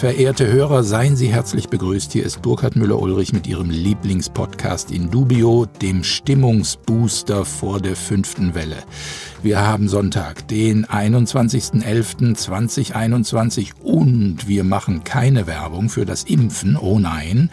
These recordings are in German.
Verehrte Hörer, seien Sie herzlich begrüßt. Hier ist Burkhard Müller-Ulrich mit Ihrem Lieblingspodcast in Dubio, dem Stimmungsbooster vor der fünften Welle. Wir haben Sonntag, den 21.11.2021 und wir machen keine Werbung für das Impfen, oh nein.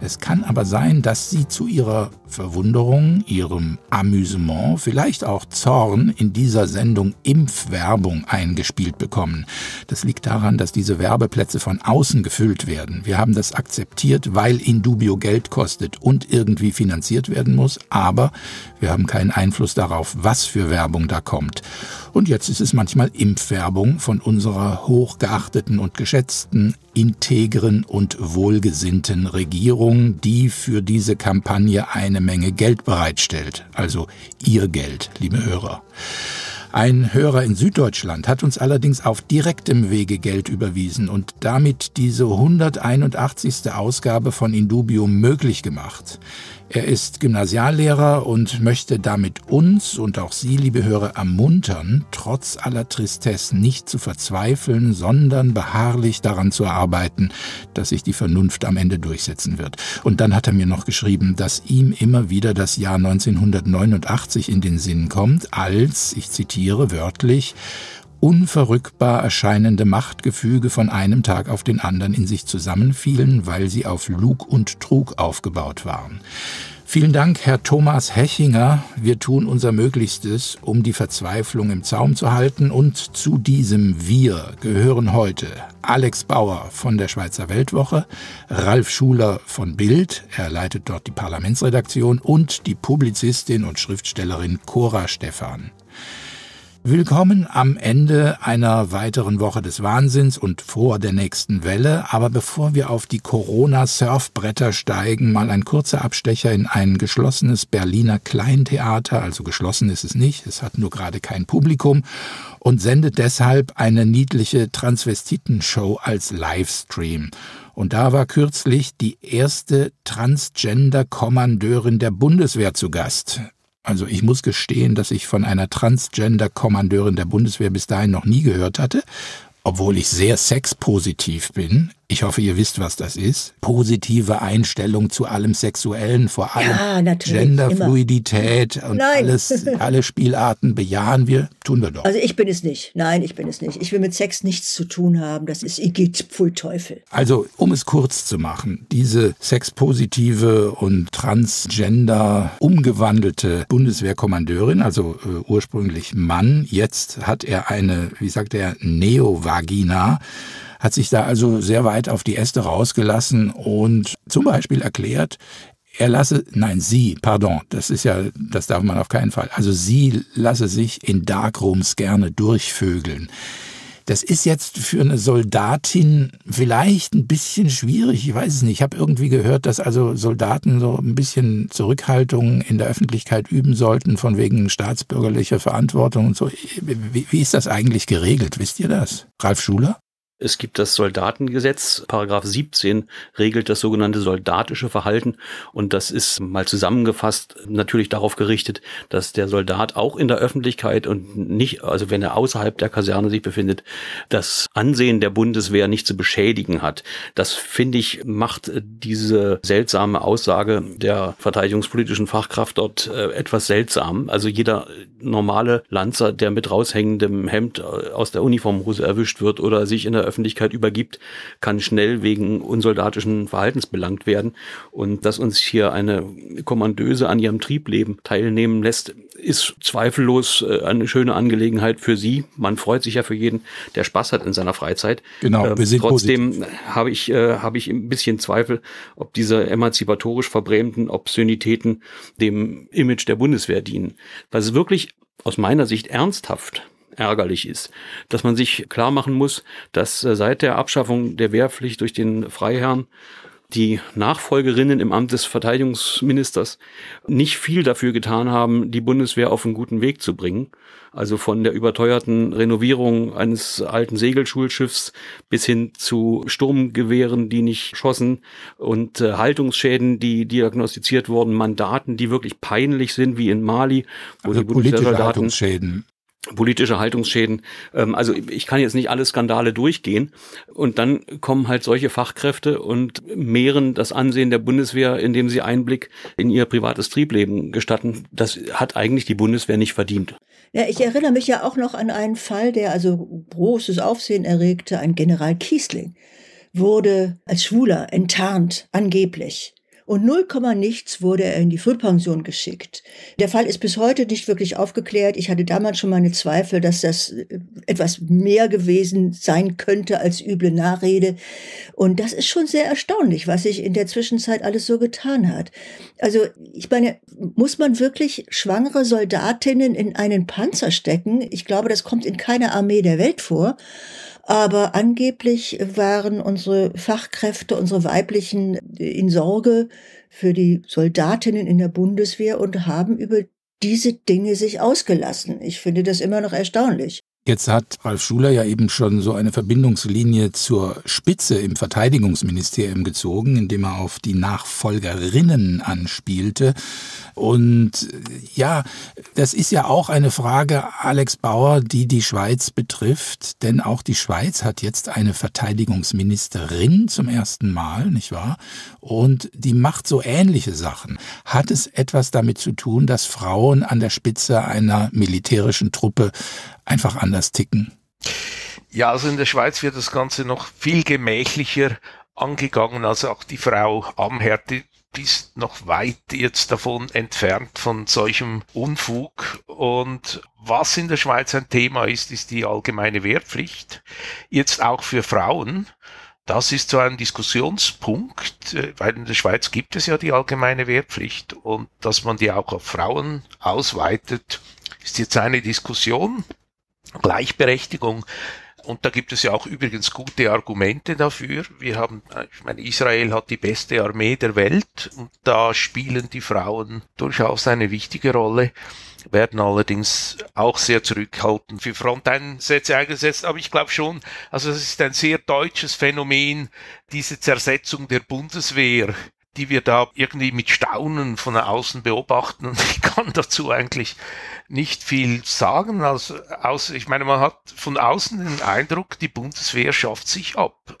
Es kann aber sein, dass Sie zu Ihrer Verwunderung, Ihrem Amüsement, vielleicht auch Zorn in dieser Sendung Impfwerbung eingespielt bekommen. Das liegt daran, dass diese Werbeplätze von außen gefüllt werden. Wir haben das akzeptiert, weil Indubio Geld kostet und irgendwie finanziert werden muss, aber wir haben keinen Einfluss darauf, was für Werbung da kommt. Und jetzt ist es manchmal Impfwerbung von unserer hochgeachteten und geschätzten, integren und wohlgesinnten Regierung, die für diese Kampagne eine Menge Geld bereitstellt. Also ihr Geld, liebe Hörer. Ein Hörer in Süddeutschland hat uns allerdings auf direktem Wege Geld überwiesen und damit diese 181. Ausgabe von Indubio möglich gemacht. Er ist Gymnasiallehrer und möchte damit uns und auch Sie, liebe Hörer, ermuntern, trotz aller Tristesse nicht zu verzweifeln, sondern beharrlich daran zu arbeiten, dass sich die Vernunft am Ende durchsetzen wird. Und dann hat er mir noch geschrieben, dass ihm immer wieder das Jahr 1989 in den Sinn kommt, als, ich zitiere wörtlich, unverrückbar erscheinende Machtgefüge von einem Tag auf den anderen in sich zusammenfielen, weil sie auf Lug und Trug aufgebaut waren. Vielen Dank, Herr Thomas Hechinger. Wir tun unser Möglichstes, um die Verzweiflung im Zaum zu halten. Und zu diesem Wir gehören heute Alex Bauer von der Schweizer Weltwoche, Ralf Schuler von Bild, er leitet dort die Parlamentsredaktion, und die Publizistin und Schriftstellerin Cora Stephan. Willkommen am Ende einer weiteren Woche des Wahnsinns und vor der nächsten Welle. Aber bevor wir auf die Corona-Surfbretter steigen, mal ein kurzer Abstecher in ein geschlossenes Berliner Kleintheater. Also geschlossen ist es nicht, es hat nur gerade kein Publikum und sendet deshalb eine niedliche Transvestitenshow als Livestream. Und da war kürzlich die erste Transgender-Kommandeurin der Bundeswehr zu Gast. Also ich muss gestehen, dass ich von einer Transgender-Kommandeurin der Bundeswehr bis dahin noch nie gehört hatte, obwohl ich sehr sexpositiv bin. Ich hoffe, ihr wisst, was das ist. Positive Einstellung zu allem Sexuellen, vor allem ja, Genderfluidität und Nein. alles, alle Spielarten bejahen wir, tun wir doch. Also ich bin es nicht. Nein, ich bin es nicht. Ich will mit Sex nichts zu tun haben. Das ist Igitt, Pfui Teufel. Also, um es kurz zu machen, diese sexpositive und transgender umgewandelte Bundeswehrkommandeurin, also äh, ursprünglich Mann, jetzt hat er eine, wie sagt er, Neovagina, hat sich da also sehr weit auf die Äste rausgelassen und zum Beispiel erklärt, er lasse, nein, sie, pardon, das ist ja, das darf man auf keinen Fall. Also sie lasse sich in Darkrooms gerne durchvögeln. Das ist jetzt für eine Soldatin vielleicht ein bisschen schwierig. Ich weiß es nicht. Ich habe irgendwie gehört, dass also Soldaten so ein bisschen Zurückhaltung in der Öffentlichkeit üben sollten, von wegen staatsbürgerlicher Verantwortung und so. Wie, ist das eigentlich geregelt? Wisst ihr das? Ralf Schuler? Es gibt das Soldatengesetz, Paragraph 17 regelt das sogenannte soldatische Verhalten und das ist mal zusammengefasst natürlich darauf gerichtet, dass der Soldat auch in der Öffentlichkeit und nicht, also wenn er außerhalb der Kaserne sich befindet, das Ansehen der Bundeswehr nicht zu beschädigen hat. Das finde ich macht diese seltsame Aussage der verteidigungspolitischen Fachkraft dort äh, etwas seltsam. Also jeder normale Lanzer, der mit raushängendem Hemd äh, aus der Uniformhose erwischt wird oder sich in der Öffentlichkeit übergibt, kann schnell wegen unsoldatischen Verhaltens belangt werden. Und dass uns hier eine Kommandöse an ihrem Triebleben teilnehmen lässt, ist zweifellos äh, eine schöne Angelegenheit für sie. Man freut sich ja für jeden, der Spaß hat in seiner Freizeit. Genau, wir ähm, sind Trotzdem habe ich, äh, habe ich ein bisschen Zweifel, ob diese emanzipatorisch verbrämten Obszönitäten dem Image der Bundeswehr dienen. Was wirklich aus meiner Sicht ernsthaft ärgerlich ist. Dass man sich klar machen muss, dass äh, seit der Abschaffung der Wehrpflicht durch den Freiherrn die Nachfolgerinnen im Amt des Verteidigungsministers nicht viel dafür getan haben, die Bundeswehr auf einen guten Weg zu bringen. Also von der überteuerten Renovierung eines alten Segelschulschiffs bis hin zu Sturmgewehren, die nicht schossen und äh, Haltungsschäden, die diagnostiziert wurden, Mandaten, die wirklich peinlich sind, wie in Mali, wo also die Bundeswehrsoldaten Haltungsschäden politische Haltungsschäden. Ähm, also ich kann jetzt nicht alle Skandale durchgehen. Und dann kommen halt solche Fachkräfte und mehren das Ansehen der Bundeswehr, indem sie Einblick in ihr privates Triebleben gestatten. Das hat eigentlich die Bundeswehr nicht verdient. Ja, ich erinnere mich ja auch noch an einen Fall, der also großes Aufsehen erregte. Ein General Kiesling wurde als Schwuler enttarnt, angeblich und 0, nichts wurde er in die Frühpension geschickt. Der Fall ist bis heute nicht wirklich aufgeklärt. Ich hatte damals schon meine Zweifel, dass das äh, etwas mehr gewesen sein könnte als üble Nachrede. Und das ist schon sehr erstaunlich, was sich in der Zwischenzeit alles so getan hat. Also, ich meine, muss man wirklich schwangere Soldatinnen in einen Panzer stecken? Ich glaube, das kommt in keiner Armee der Welt vor. Aber angeblich waren unsere Fachkräfte, unsere weiblichen in Sorge für die Soldatinnen in der Bundeswehr und haben über diese Dinge sich ausgelassen. Ich finde das immer noch erstaunlich. Jetzt hat Ralf Schuler ja eben schon so eine Verbindungslinie zur Spitze im Verteidigungsministerium gezogen, indem er auf die Nachfolgerinnen anspielte. Und ja, das ist ja auch eine Frage, Alex Bauer, die die Schweiz betrifft, denn auch die Schweiz hat jetzt eine Verteidigungsministerin zum ersten Mal, nicht wahr? Und die macht so ähnliche Sachen. Hat es etwas damit zu tun, dass Frauen an der Spitze einer militärischen Truppe einfach anders ticken? Ja, also in der Schweiz wird das Ganze noch viel gemächlicher angegangen. Also auch die Frau Amherd, ist noch weit jetzt davon entfernt von solchem Unfug. Und was in der Schweiz ein Thema ist, ist die allgemeine Wehrpflicht. Jetzt auch für Frauen. Das ist so ein Diskussionspunkt, äh, weil in der Schweiz gibt es ja die allgemeine Wehrpflicht und dass man die auch auf Frauen ausweitet, ist jetzt eine Diskussion. Gleichberechtigung. Und da gibt es ja auch übrigens gute Argumente dafür. Wir haben, äh, ich meine, Israel hat die beste Armee der Welt und da spielen die Frauen durchaus eine wichtige Rolle, werden allerdings auch sehr zurückhaltend für Fronteinsätze eingesetzt. Aber ich glaube schon, also es ist ein sehr deutsches Phänomen, diese Zersetzung der Bundeswehr die wir da irgendwie mit Staunen von außen beobachten. Und ich kann dazu eigentlich nicht viel sagen. Also, aus, ich meine, man hat von außen den Eindruck, die Bundeswehr schafft sich ab.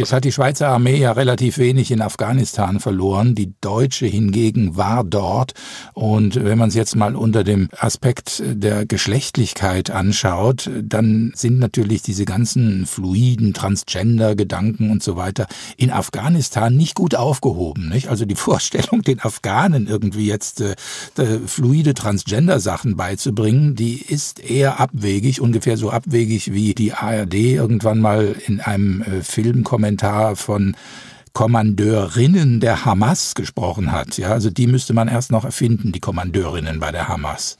Jetzt hat die Schweizer Armee ja relativ wenig in Afghanistan verloren. Die deutsche hingegen war dort. Und wenn man es jetzt mal unter dem Aspekt der Geschlechtlichkeit anschaut, dann sind natürlich diese ganzen fluiden Transgender-Gedanken und so weiter in Afghanistan nicht gut aufgehoben. Nicht? Also die Vorstellung, den Afghanen irgendwie jetzt äh, fluide Transgender-Sachen beizubringen, die ist eher abwegig, ungefähr so abwegig wie die ARD irgendwann mal in einem äh, Film Kommentar von Kommandeurinnen der Hamas gesprochen hat. Ja, also die müsste man erst noch erfinden, die Kommandeurinnen bei der Hamas.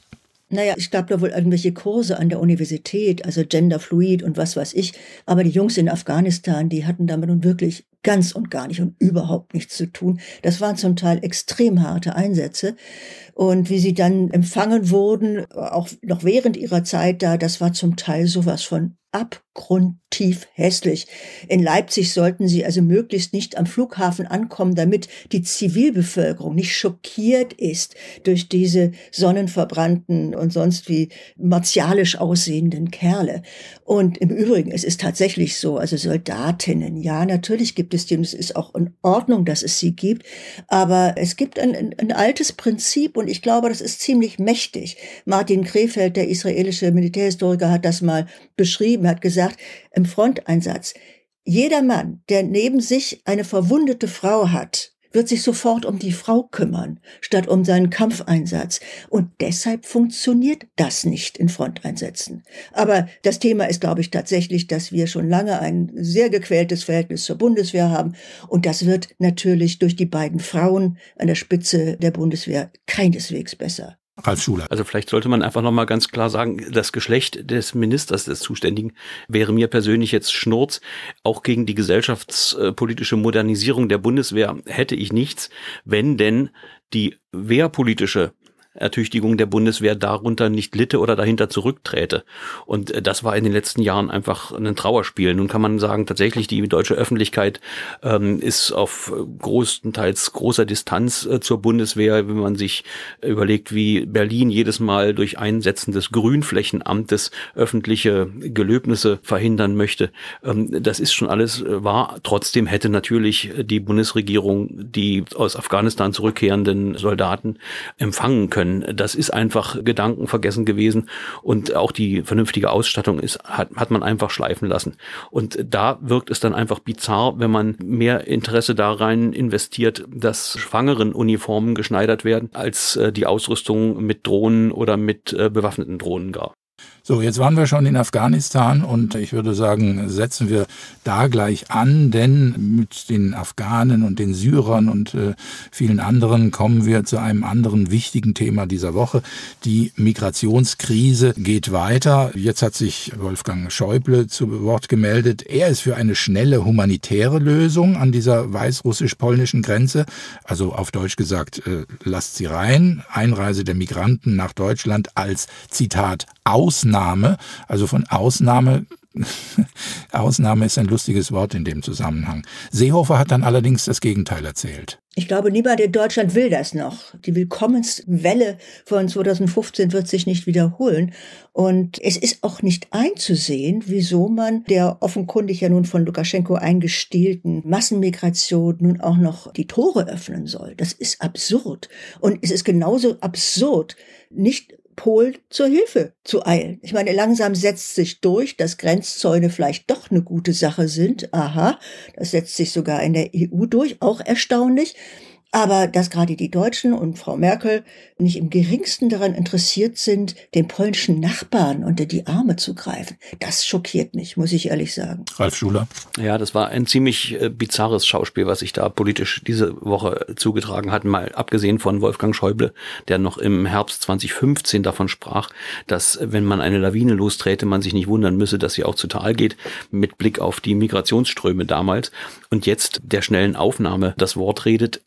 Naja, ich glaube da wohl irgendwelche Kurse an der Universität, also Genderfluid und was weiß ich. Aber die Jungs in Afghanistan, die hatten damit nun wirklich ganz und gar nicht und überhaupt nichts zu tun. Das waren zum Teil extrem harte Einsätze. Und wie sie dann empfangen wurden, auch noch während ihrer Zeit da, das war zum Teil sowas von abgrundtief hässlich. In Leipzig sollten sie also möglichst nicht am Flughafen ankommen, damit die Zivilbevölkerung nicht schockiert ist durch diese sonnenverbrannten und sonst wie martialisch aussehenden Kerle. Und im Übrigen, es ist tatsächlich so, also Soldatinnen, ja, natürlich gibt es die und es ist auch in Ordnung, dass es sie gibt, aber es gibt ein, ein, altes Prinzip und ich glaube, das ist ziemlich mächtig. Martin Krefeld, der israelische Militärhistoriker, hat das mal beschrieben hat gesagt, im Fronteinsatz, jeder Mann, der neben sich eine verwundete Frau hat, wird sich sofort um die Frau kümmern, statt um seinen Kampfeinsatz. Und deshalb funktioniert das nicht in Fronteinsätzen. Aber das Thema ist, glaube ich, tatsächlich, dass wir schon lange ein sehr gequältes Verhältnis zur Bundeswehr haben. Und das wird natürlich durch die beiden Frauen an der Spitze der Bundeswehr keineswegs besser. Ralf Schuler. Also vielleicht sollte man einfach nochmal ganz klar sagen, das Geschlecht des Ministers des Zuständigen wäre mir persönlich jetzt Schnurz. Auch gegen die gesellschaftspolitische Modernisierung der Bundeswehr hätte ich nichts, wenn denn die wehrpolitische Ertüchtigung der Bundeswehr darunter nicht litte oder dahinter zurückträte. Und äh, das war in den letzten Jahren einfach ein Trauerspiel. Nun kann man sagen, tatsächlich die deutsche Öffentlichkeit ähm, ist auf größtenteils großer Distanz äh, zur Bundeswehr, wenn man sich überlegt, wie Berlin jedes Mal durch Einsetzen des Grünflächenamtes öffentliche Gelöbnisse verhindern möchte. Ähm, das ist schon alles äh, wahr. Trotzdem hätte natürlich die Bundesregierung die aus Afghanistan zurückkehrenden Soldaten empfangen können können. Das ist einfach Gedankenvergessen gewesen und auch die vernünftige Ausstattung ist, hat, hat man einfach schleifen lassen. Und da wirkt es dann einfach bizarr, wenn man mehr Interesse da rein investiert, dass schwangeren Uniformen geschneidert werden, als äh, die Ausrüstung mit Drohnen oder mit äh, bewaffneten Drohnen gar. So, jetzt waren wir schon in Afghanistan und ich würde sagen, setzen wir da gleich an, denn mit den Afghanen und den Syrern und äh, vielen anderen kommen wir zu einem anderen wichtigen Thema dieser Woche. Die Migrationskrise geht weiter. Jetzt hat sich Wolfgang Schäuble zu Wort gemeldet. Er ist für eine schnelle humanitäre Lösung an dieser weißrussisch-polnischen Grenze. Also auf Deutsch gesagt, äh, lasst sie rein. Einreise der Migranten nach Deutschland als Zitat Ausnahme, also von Ausnahme Ausnahme ist ein lustiges Wort in dem Zusammenhang. Seehofer hat dann allerdings das Gegenteil erzählt. Ich glaube, niemand in Deutschland will das noch. Die Willkommenswelle von 2015 wird sich nicht wiederholen. Und es ist auch nicht einzusehen, wieso man der offenkundig ja nun von Lukaschenko eingestielten Massenmigration nun auch noch die Tore öffnen soll. Das ist absurd. Und es ist genauso absurd, nicht Polen zur Hilfe zu eilen. Ich meine, langsam setzt sich durch, dass Grenzzäune vielleicht doch eine gute Sache sind. Aha, das setzt sich sogar in der EU durch, auch erstaunlich. Aber dass gerade die Deutschen und Frau Merkel nicht im geringsten daran interessiert sind, den polnischen Nachbarn unter die Arme zu greifen, das schockiert mich, muss ich ehrlich sagen. Ralf Schuler. Ja, das war ein ziemlich äh, bizarres Schauspiel, was sich da politisch diese Woche zugetragen hat, mal abgesehen von Wolfgang Schäuble, der noch im Herbst 2015 davon sprach, dass wenn man eine Lawine losträte, man sich nicht wundern müsse, dass sie auch zu Tal geht, mit Blick auf die Migrationsströme damals und jetzt der schnellen Aufnahme das Wort redet,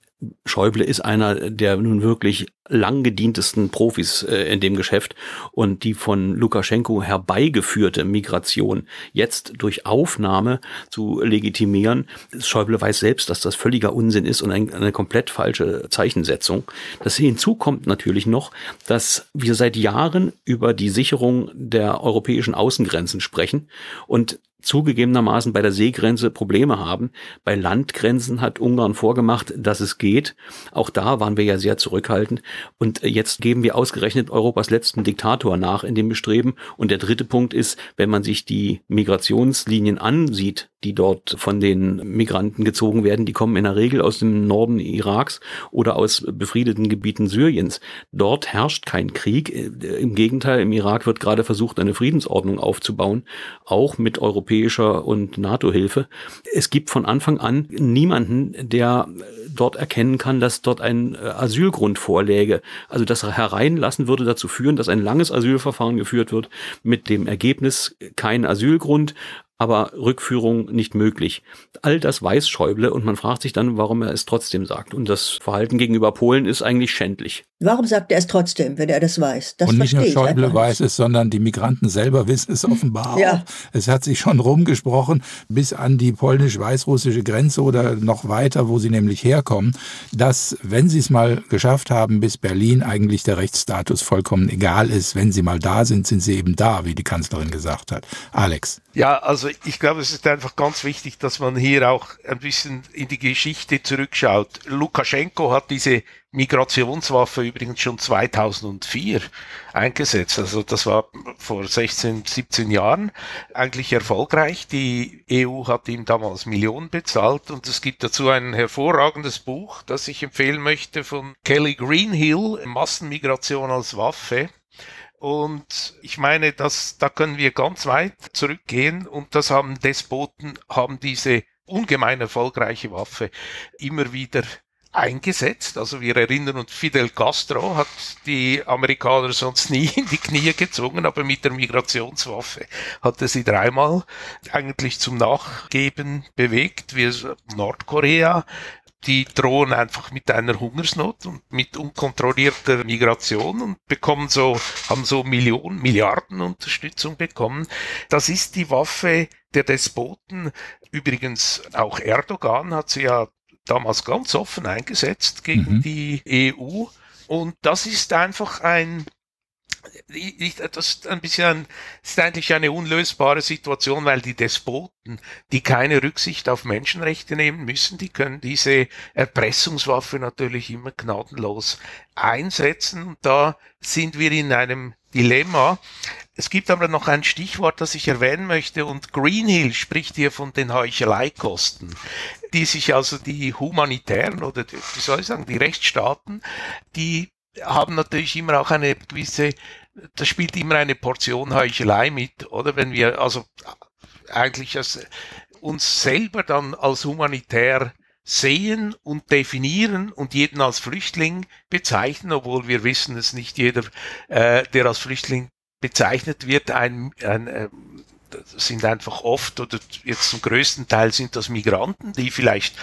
Schäuble ist einer der nun wirklich lang gedientesten Profis äh, in dem Geschäft und die von Lukaschenko herbeigeführte Migration jetzt durch Aufnahme zu legitimieren. Schäuble weiß selbst, dass das völliger Unsinn ist und ein, eine komplett falsche Zeichensetzung. Das hinzu kommt natürlich noch, dass wir seit Jahren über die Sicherung der europäischen Außengrenzen sprechen und zugegebenermaßen bei der Seegrenze Probleme haben. Bei Landgrenzen hat Ungarn vorgemacht, dass es geht. Auch da waren wir ja sehr zurückhaltend. Und jetzt geben wir ausgerechnet Europas letzten Diktator nach in dem Bestreben. Und der dritte Punkt ist, wenn man sich die Migrationslinien ansieht, die dort von den Migranten gezogen werden, die kommen in der Regel aus dem Norden Iraks oder aus befriedeten Gebieten Syriens. Dort herrscht kein Krieg. Im Gegenteil, im Irak wird gerade versucht, eine Friedensordnung aufzubauen, auch mit europäischer und NATO-Hilfe. Es gibt von Anfang an niemanden, der dort erkennen kann, dass dort ein äh, Asylgrund vorläge. Also das Hereinlassen würde dazu führen, dass ein langes Asylverfahren geführt wird mit dem Ergebnis kein Asylgrund, aber Rückführung nicht möglich. All das weiß Schäuble und man fragt sich dann, warum er es trotzdem sagt. Und das Verhalten gegenüber Polen ist eigentlich schändlich. Warum sagt er es trotzdem, wenn er das weiß? Das und nicht nur Schäuble weiß es, sondern die Migranten selber wissen es offenbar ja. auch. Es hat sich schon rumgesprochen bis an die polnisch-weißrussische Grenze oder noch weiter, wo sie nämlich herkommen, dass, wenn sie es mal geschafft haben, bis Berlin eigentlich der Rechtsstatus vollkommen egal ist. Wenn sie mal da sind, sind sie eben da, wie die Kanzlerin gesagt hat. Alex. Ja, also ich glaube, es ist einfach ganz wichtig, dass man hier auch ein bisschen in die Geschichte zurückschaut. Lukaschenko hat diese Migrationswaffe übrigens schon 2004 eingesetzt. Also das war vor 16, 17 Jahren eigentlich erfolgreich. Die EU hat ihm damals Millionen bezahlt und es gibt dazu ein hervorragendes Buch, das ich empfehlen möchte von Kelly Greenhill, Massenmigration als Waffe. Und ich meine, dass, da können wir ganz weit zurückgehen und das haben Despoten, haben diese ungemein erfolgreiche Waffe immer wieder eingesetzt. Also wir erinnern uns, Fidel Castro hat die Amerikaner sonst nie in die Knie gezwungen, aber mit der Migrationswaffe hat er sie dreimal eigentlich zum Nachgeben bewegt. Wir Nordkorea die drohen einfach mit einer Hungersnot und mit unkontrollierter Migration und bekommen so, haben so Millionen, Milliarden Unterstützung bekommen. Das ist die Waffe der Despoten. Übrigens auch Erdogan hat sie ja damals ganz offen eingesetzt gegen mhm. die EU. Und das ist einfach ein das ist ein bisschen, ist eigentlich eine unlösbare Situation, weil die Despoten, die keine Rücksicht auf Menschenrechte nehmen müssen, die können diese Erpressungswaffe natürlich immer gnadenlos einsetzen. Und da sind wir in einem Dilemma. Es gibt aber noch ein Stichwort, das ich erwähnen möchte, und Greenhill spricht hier von den Heucheleikosten, die sich also die humanitären oder die, wie soll ich sagen, die Rechtsstaaten, die haben natürlich immer auch eine gewisse, das spielt immer eine Portion Heuchelei mit, oder? Wenn wir also eigentlich als, uns selber dann als humanitär sehen und definieren und jeden als Flüchtling bezeichnen, obwohl wir wissen, dass nicht jeder, äh, der als Flüchtling bezeichnet wird, ein, ein äh, sind einfach oft oder jetzt zum größten Teil sind das Migranten, die vielleicht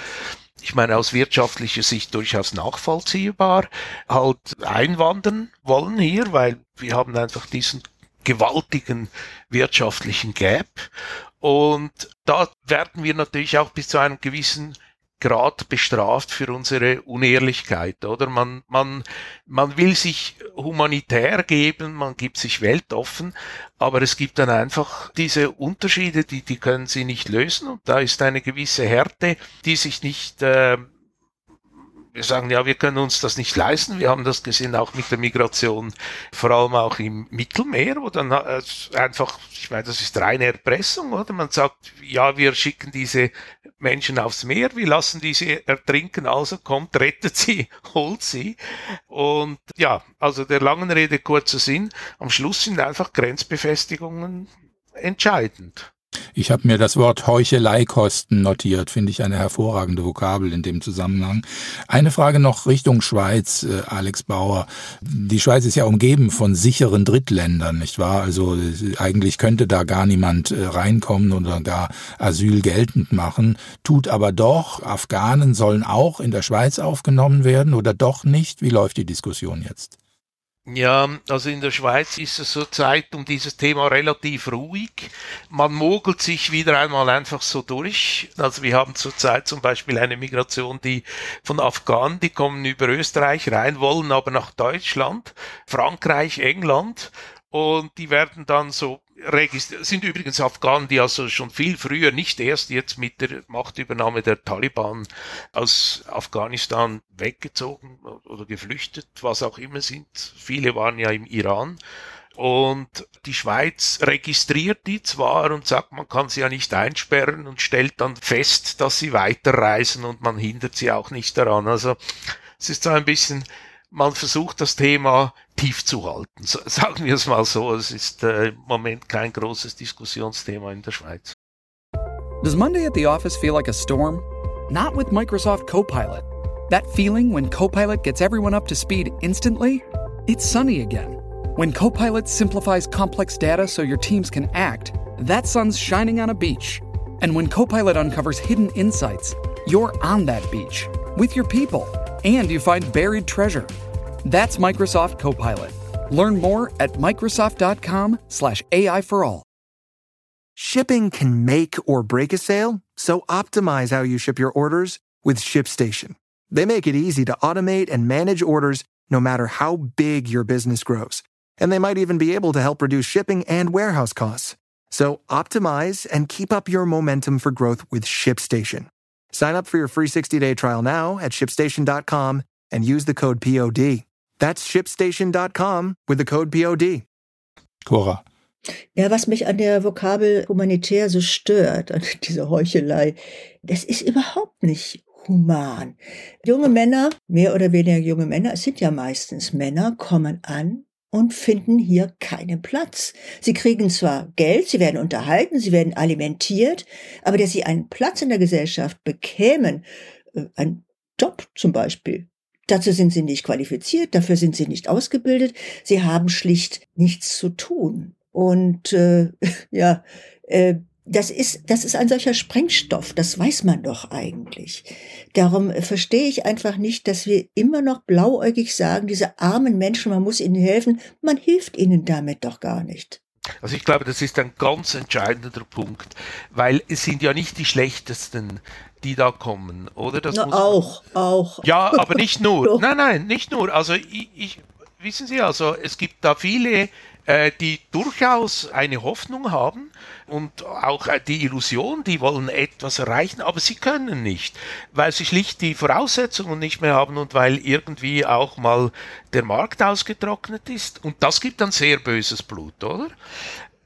ich meine, aus wirtschaftlicher Sicht durchaus nachvollziehbar, halt einwandern wollen hier, weil wir haben einfach diesen gewaltigen wirtschaftlichen Gap. Und da werden wir natürlich auch bis zu einem gewissen Grad bestraft für unsere Unehrlichkeit, oder? Man, man, man will sich humanitär geben, man gibt sich weltoffen, aber es gibt dann einfach diese Unterschiede, die, die können sie nicht lösen und da ist eine gewisse Härte, die sich nicht äh, wir sagen, ja, wir können uns das nicht leisten. Wir haben das gesehen auch mit der Migration, vor allem auch im Mittelmeer, wo dann äh, einfach, ich meine, das ist reine Erpressung, oder? Man sagt, ja, wir schicken diese Menschen aufs Meer, wir lassen diese ertrinken, also kommt, rettet sie, holt sie. Und ja, also der langen Rede kurzer Sinn, am Schluss sind einfach Grenzbefestigungen entscheidend. Ich habe mir das Wort Heucheleikosten notiert, finde ich eine hervorragende Vokabel in dem Zusammenhang. Eine Frage noch Richtung Schweiz, äh, Alex Bauer. Die Schweiz ist ja umgeben von sicheren Drittländern, nicht wahr? Also äh, eigentlich könnte da gar niemand äh, reinkommen oder gar Asyl geltend machen, tut aber doch. Afghanen sollen auch in der Schweiz aufgenommen werden oder doch nicht? Wie läuft die Diskussion jetzt? Ja, also in der Schweiz ist es zurzeit um dieses Thema relativ ruhig. Man mogelt sich wieder einmal einfach so durch. Also wir haben zurzeit zum Beispiel eine Migration, die von Afghanen, die kommen über Österreich rein, wollen aber nach Deutschland, Frankreich, England und die werden dann so sind übrigens Afghanen, die also schon viel früher, nicht erst jetzt mit der Machtübernahme der Taliban aus Afghanistan weggezogen oder geflüchtet, was auch immer sind. Viele waren ja im Iran. Und die Schweiz registriert die zwar und sagt, man kann sie ja nicht einsperren und stellt dann fest, dass sie weiterreisen und man hindert sie auch nicht daran. Also es ist so ein bisschen man versucht das Thema tief zu halten. Sagen wir es mal so, es ist äh, im Moment kein großes Diskussionsthema in der Schweiz. Does Monday at the office feel like a storm? Not with Microsoft Copilot. That feeling when Copilot gets everyone up to speed instantly? It's sunny again. When Copilot simplifies complex data so your teams can act, that sun's shining on a beach. And when Copilot uncovers hidden insights, you're on that beach with your people and you find buried treasure. That's Microsoft Copilot. Learn more at Microsoft.com/slash AI for all. Shipping can make or break a sale, so optimize how you ship your orders with ShipStation. They make it easy to automate and manage orders no matter how big your business grows. And they might even be able to help reduce shipping and warehouse costs. So optimize and keep up your momentum for growth with ShipStation. Sign up for your free 60-day trial now at shipstation.com and use the code POD. That's shipstation.com with the code POD. Cora. Ja, was mich an der Vokabel humanitär so stört, an dieser Heuchelei, das ist überhaupt nicht human. Junge Männer, mehr oder weniger junge Männer, es sind ja meistens Männer, kommen an und finden hier keinen Platz. Sie kriegen zwar Geld, sie werden unterhalten, sie werden alimentiert, aber dass sie einen Platz in der Gesellschaft bekämen, äh, ein Job zum Beispiel. Dazu sind sie nicht qualifiziert, dafür sind sie nicht ausgebildet, sie haben schlicht nichts zu tun. Und äh, ja, äh, das ist, das ist ein solcher Sprengstoff, das weiß man doch eigentlich. Darum verstehe ich einfach nicht, dass wir immer noch blauäugig sagen, diese armen Menschen, man muss ihnen helfen, man hilft ihnen damit doch gar nicht. Also ich glaube, das ist ein ganz entscheidender Punkt, weil es sind ja nicht die schlechtesten, die da kommen, oder? Das Na, auch, auch. Ja, aber nicht nur. nein, nein, nicht nur. Also ich, ich, wissen Sie, also es gibt da viele äh, die durchaus eine Hoffnung haben und auch äh, die Illusion, die wollen etwas erreichen, aber sie können nicht, weil sie schlicht die Voraussetzungen nicht mehr haben und weil irgendwie auch mal der Markt ausgetrocknet ist. Und das gibt dann sehr böses Blut, oder?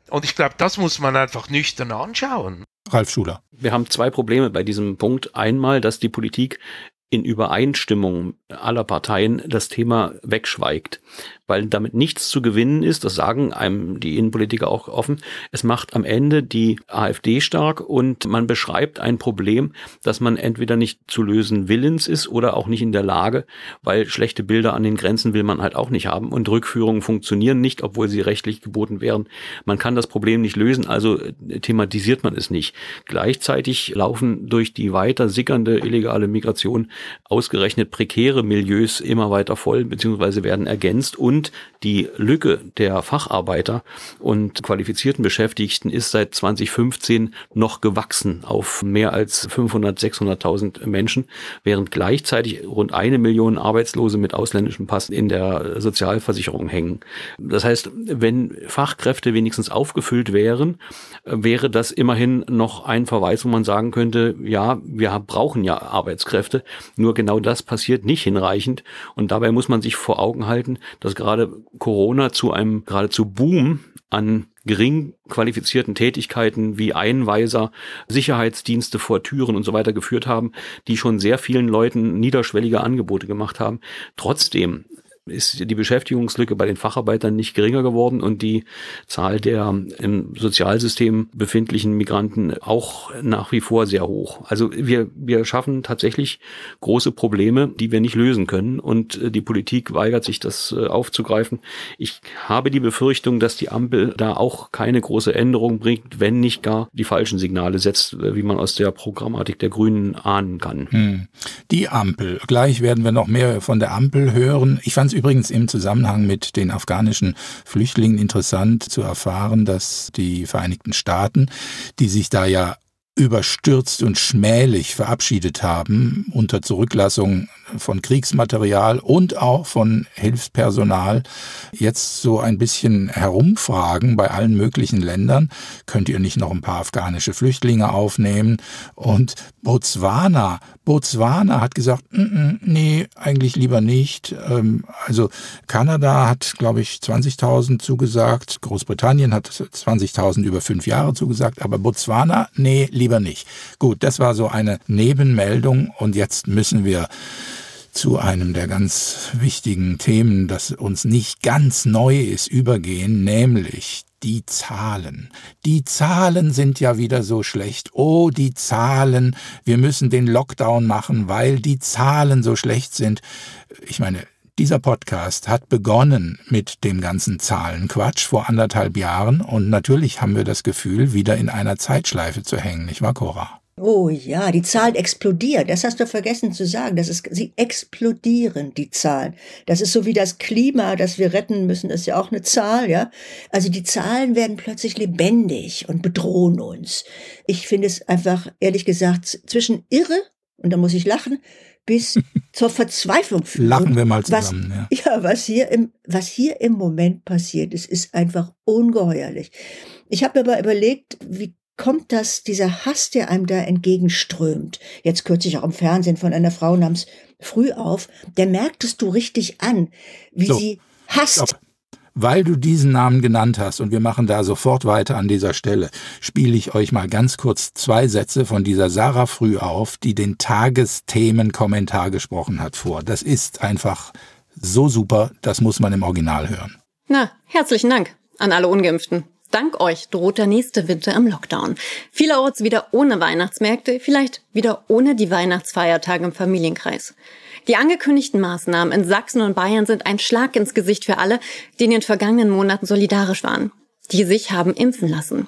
Und ich glaube, das muss man einfach nüchtern anschauen. Ralf Schuler. Wir haben zwei Probleme bei diesem Punkt. Einmal, dass die Politik in Übereinstimmung aller Parteien das Thema wegschweigt weil damit nichts zu gewinnen ist. Das sagen einem die Innenpolitiker auch offen. Es macht am Ende die AfD stark und man beschreibt ein Problem, das man entweder nicht zu lösen willens ist oder auch nicht in der Lage, weil schlechte Bilder an den Grenzen will man halt auch nicht haben und Rückführungen funktionieren nicht, obwohl sie rechtlich geboten wären. Man kann das Problem nicht lösen, also äh, thematisiert man es nicht. Gleichzeitig laufen durch die weiter sickernde illegale Migration ausgerechnet prekäre Milieus immer weiter voll, beziehungsweise werden ergänzt und die Lücke der Facharbeiter und qualifizierten Beschäftigten ist seit 2015 noch gewachsen auf mehr als 500, 600.000 Menschen, während gleichzeitig rund eine Million Arbeitslose mit ausländischem Pass in der Sozialversicherung hängen. Das heißt, wenn Fachkräfte wenigstens aufgefüllt wären, wäre das immerhin noch ein Verweis, wo man sagen könnte, ja, wir brauchen ja Arbeitskräfte, nur genau das passiert nicht hinreichend und dabei muss man sich vor Augen halten, dass gerade Corona zu einem geradezu Boom an gering qualifizierten Tätigkeiten wie Einweiser, Sicherheitsdienste vor Türen und so weiter geführt haben, die schon sehr vielen Leuten niederschwellige Angebote gemacht haben. Trotzdem ist die Beschäftigungslücke bei den Facharbeitern nicht geringer geworden und die Zahl der im Sozialsystem befindlichen Migranten auch nach wie vor sehr hoch. Also wir, wir schaffen tatsächlich große Probleme, die wir nicht lösen können und äh, die Politik weigert sich, das äh, aufzugreifen. Ich habe die Befürchtung, dass die Ampel da auch keine große Änderung bringt, wenn nicht gar die falschen Signale setzt, äh, wie man aus der Programmatik der Grünen ahnen kann. Hm. Die Ampel. Gleich werden wir noch mehr von der Ampel hören. Ich fand übrigens im Zusammenhang mit den afghanischen Flüchtlingen interessant zu erfahren, dass die Vereinigten Staaten, die sich da ja überstürzt und schmählich verabschiedet haben unter Zurücklassung von Kriegsmaterial und auch von Hilfspersonal jetzt so ein bisschen herumfragen bei allen möglichen Ländern, könnt ihr nicht noch ein paar afghanische Flüchtlinge aufnehmen? Und Botswana, Botswana hat gesagt, mm -mm, nee, eigentlich lieber nicht. Ähm, also Kanada hat, glaube ich, 20.000 zugesagt, Großbritannien hat 20.000 über fünf Jahre zugesagt, aber Botswana, nee, lieber nicht. Gut, das war so eine Nebenmeldung und jetzt müssen wir zu einem der ganz wichtigen Themen, das uns nicht ganz neu ist, übergehen, nämlich die Zahlen. Die Zahlen sind ja wieder so schlecht. Oh, die Zahlen. Wir müssen den Lockdown machen, weil die Zahlen so schlecht sind. Ich meine, dieser Podcast hat begonnen mit dem ganzen Zahlenquatsch vor anderthalb Jahren und natürlich haben wir das Gefühl, wieder in einer Zeitschleife zu hängen, nicht wahr, Cora? Oh ja, die Zahlen explodieren. Das hast du vergessen zu sagen. Das ist, sie explodieren, die Zahlen. Das ist so wie das Klima, das wir retten müssen, das ist ja auch eine Zahl, ja. Also die Zahlen werden plötzlich lebendig und bedrohen uns. Ich finde es einfach, ehrlich gesagt, zwischen irre, und da muss ich lachen, bis zur Verzweiflung führen. Lachen wir mal zusammen, was, ja. Ja, was hier im, was hier im Moment passiert ist, ist einfach ungeheuerlich. Ich habe mir aber überlegt, wie kommt das, dieser Hass, der einem da entgegenströmt, jetzt kürzlich auch im Fernsehen von einer Frau namens Frühauf, der merktest du richtig an, wie so, sie hasst. Stopp. Weil du diesen Namen genannt hast und wir machen da sofort weiter an dieser Stelle, spiele ich euch mal ganz kurz zwei Sätze von dieser Sarah Frühauf, die den Tagesthemenkommentar gesprochen hat, vor. Das ist einfach so super, das muss man im Original hören. Na, herzlichen Dank an alle Ungeimpften. Dank euch droht der nächste Winter im Lockdown. Vielerorts wieder ohne Weihnachtsmärkte, vielleicht wieder ohne die Weihnachtsfeiertage im Familienkreis. Die angekündigten Maßnahmen in Sachsen und Bayern sind ein Schlag ins Gesicht für alle, die in den vergangenen Monaten solidarisch waren, die sich haben impfen lassen.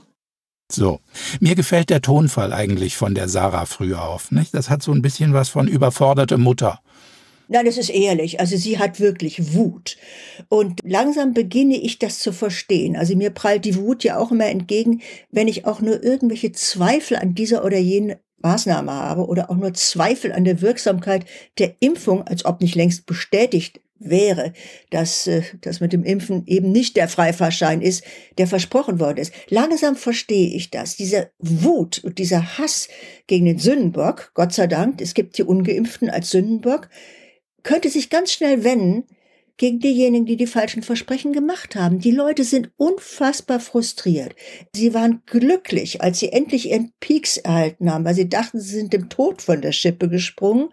So, mir gefällt der Tonfall eigentlich von der Sarah früh auf. Nicht? Das hat so ein bisschen was von überforderte Mutter. Nein, es ist ehrlich. Also sie hat wirklich Wut. Und langsam beginne ich das zu verstehen. Also mir prallt die Wut ja auch immer entgegen, wenn ich auch nur irgendwelche Zweifel an dieser oder jenen Maßnahme habe oder auch nur Zweifel an der Wirksamkeit der Impfung, als ob nicht längst bestätigt wäre, dass äh, das mit dem Impfen eben nicht der Freifahrschein ist, der versprochen worden ist. Langsam verstehe ich das. Diese Wut und dieser Hass gegen den Sündenbock, Gott sei Dank, es gibt die Ungeimpften als Sündenbock, könnte sich ganz schnell wenden gegen diejenigen, die die falschen Versprechen gemacht haben. Die Leute sind unfassbar frustriert. Sie waren glücklich, als sie endlich ihren Peaks erhalten haben, weil sie dachten, sie sind dem Tod von der Schippe gesprungen.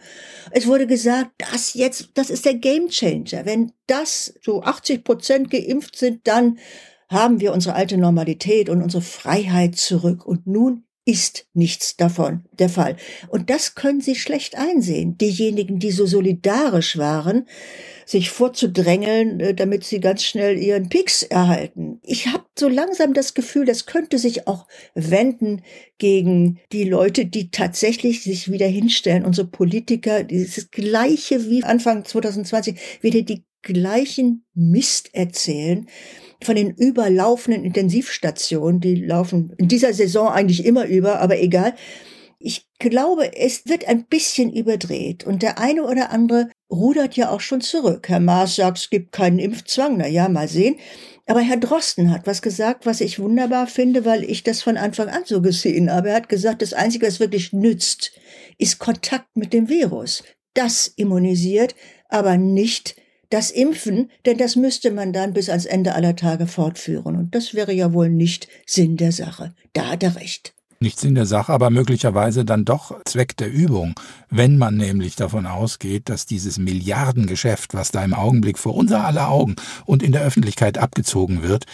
Es wurde gesagt, das jetzt, das ist der Gamechanger. Wenn das so 80 Prozent geimpft sind, dann haben wir unsere alte Normalität und unsere Freiheit zurück. Und nun ist nichts davon der Fall. Und das können Sie schlecht einsehen. Diejenigen, die so solidarisch waren, sich vorzudrängeln, äh, damit sie ganz schnell ihren Peaks erhalten. Ich habe so langsam das Gefühl, das könnte sich auch wenden gegen die Leute, die tatsächlich sich wieder hinstellen, unsere Politiker, dieses gleiche wie Anfang 2020, wieder die gleichen Mist erzählen von den überlaufenden Intensivstationen, die laufen in dieser Saison eigentlich immer über, aber egal. Ich glaube, es wird ein bisschen überdreht und der eine oder andere rudert ja auch schon zurück. Herr Maas sagt, es gibt keinen Impfzwang. Na ja, mal sehen. Aber Herr Drosten hat was gesagt, was ich wunderbar finde, weil ich das von Anfang an so gesehen habe. Er hat gesagt, das Einzige, was wirklich nützt, ist Kontakt mit dem Virus. Das immunisiert, aber nicht das Impfen, denn das müsste man dann bis ans Ende aller Tage fortführen. Und das wäre ja wohl nicht Sinn der Sache. Da hat er recht nichts in der Sache, aber möglicherweise dann doch Zweck der Übung, wenn man nämlich davon ausgeht, dass dieses Milliardengeschäft, was da im Augenblick vor unser aller Augen und in der Öffentlichkeit abgezogen wird,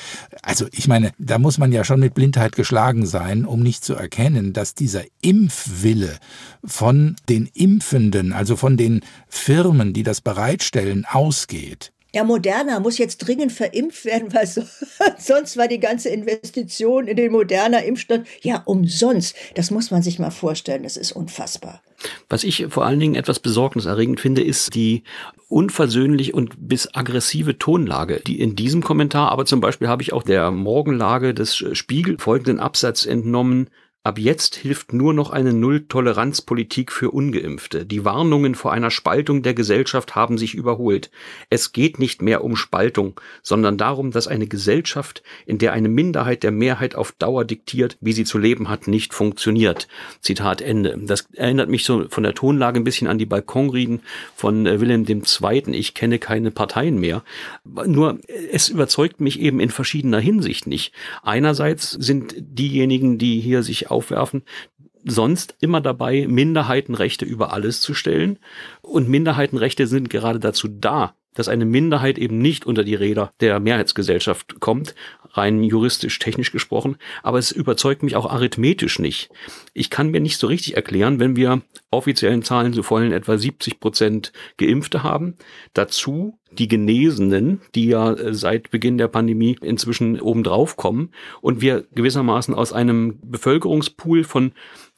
also ich meine, da muss man ja schon mit Blindheit geschlagen sein, um nicht zu erkennen, dass dieser Impfwille von den Impfenden, also von den Firmen, die das bereitstellen, ausgeht. Ja, Moderna muss jetzt dringend verimpft werden, weil so, sonst war die ganze Investition in den Moderna Impfstoff ja umsonst. Das muss man sich mal vorstellen. Das ist unfassbar. Was ich vor allen Dingen etwas besorgniserregend finde, ist die unversöhnlich und bis aggressive Tonlage, die in diesem Kommentar, aber zum Beispiel habe ich auch der Morgenlage des Spiegel folgenden Absatz entnommen, Ab jetzt hilft nur noch eine Null-Toleranz-Politik für Ungeimpfte. Die Warnungen vor einer Spaltung der Gesellschaft haben sich überholt. Es geht nicht mehr um Spaltung, sondern darum, dass eine Gesellschaft, in der eine Minderheit der Mehrheit auf Dauer diktiert, wie sie zu leben hat, nicht funktioniert. Zitat Ende. Das erinnert mich so von der Tonlage ein bisschen an die Balkonreden von äh, Wilhelm II. Ich kenne keine Parteien mehr. Nur es überzeugt mich eben in verschiedener Hinsicht nicht. Einerseits sind diejenigen, die hier sich aufwerfen, sonst immer dabei, Minderheitenrechte über alles zu stellen. Und Minderheitenrechte sind gerade dazu da, dass eine Minderheit eben nicht unter die Räder der Mehrheitsgesellschaft kommt, rein juristisch, technisch gesprochen, aber es überzeugt mich auch arithmetisch nicht. Ich kann mir nicht so richtig erklären, wenn wir offiziellen Zahlen zufolge etwa 70 Prozent Geimpfte haben, dazu die Genesenen, die ja äh, seit Beginn der Pandemie inzwischen obendrauf kommen und wir gewissermaßen aus einem Bevölkerungspool von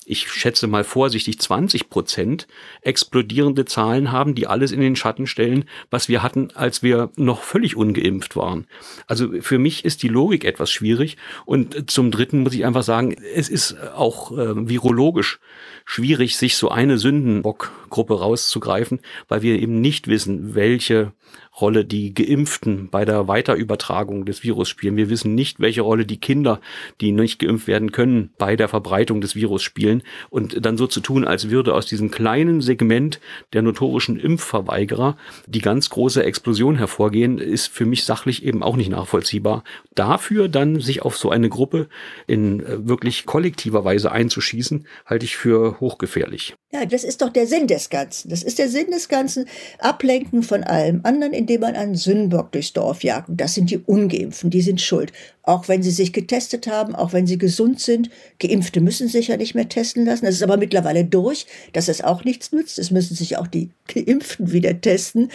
ich schätze mal vorsichtig 20 Prozent explodierende Zahlen haben, die alles in den Schatten stellen, was wir hatten, als wir noch völlig ungeimpft waren. Also für mich ist die Logik etwas schwierig. Und zum Dritten muss ich einfach sagen, es ist auch äh, virologisch schwierig, sich so eine Sündenbockgruppe rauszugreifen, weil wir eben nicht wissen, welche Rolle die Geimpften bei der Weiterübertragung des Virus spielen. Wir wissen nicht, welche Rolle die Kinder, die nicht geimpft werden können, bei der Verbreitung des Virus spielen. Und dann so zu tun, als würde aus diesem kleinen Segment der notorischen Impfverweigerer die ganz große Explosion hervorgehen, ist für mich sachlich eben auch nicht nachvollziehbar. Dafür dann sich auf so eine Gruppe in äh, wirklich kollektiver Weise einzuschießen, halte ich für hochgefährlich. Ja, das ist doch der Sinn des Ganzen. Das ist der Sinn des Ganzen. Ablenken von allem anderen indem man einen Sündenbock durchs Dorf jagt. Und das sind die Ungeimpften, die sind schuld. Auch wenn sie sich getestet haben, auch wenn sie gesund sind. Geimpfte müssen sich ja nicht mehr testen lassen. Das ist aber mittlerweile durch, dass es auch nichts nützt. Es müssen sich auch die Geimpften wieder testen.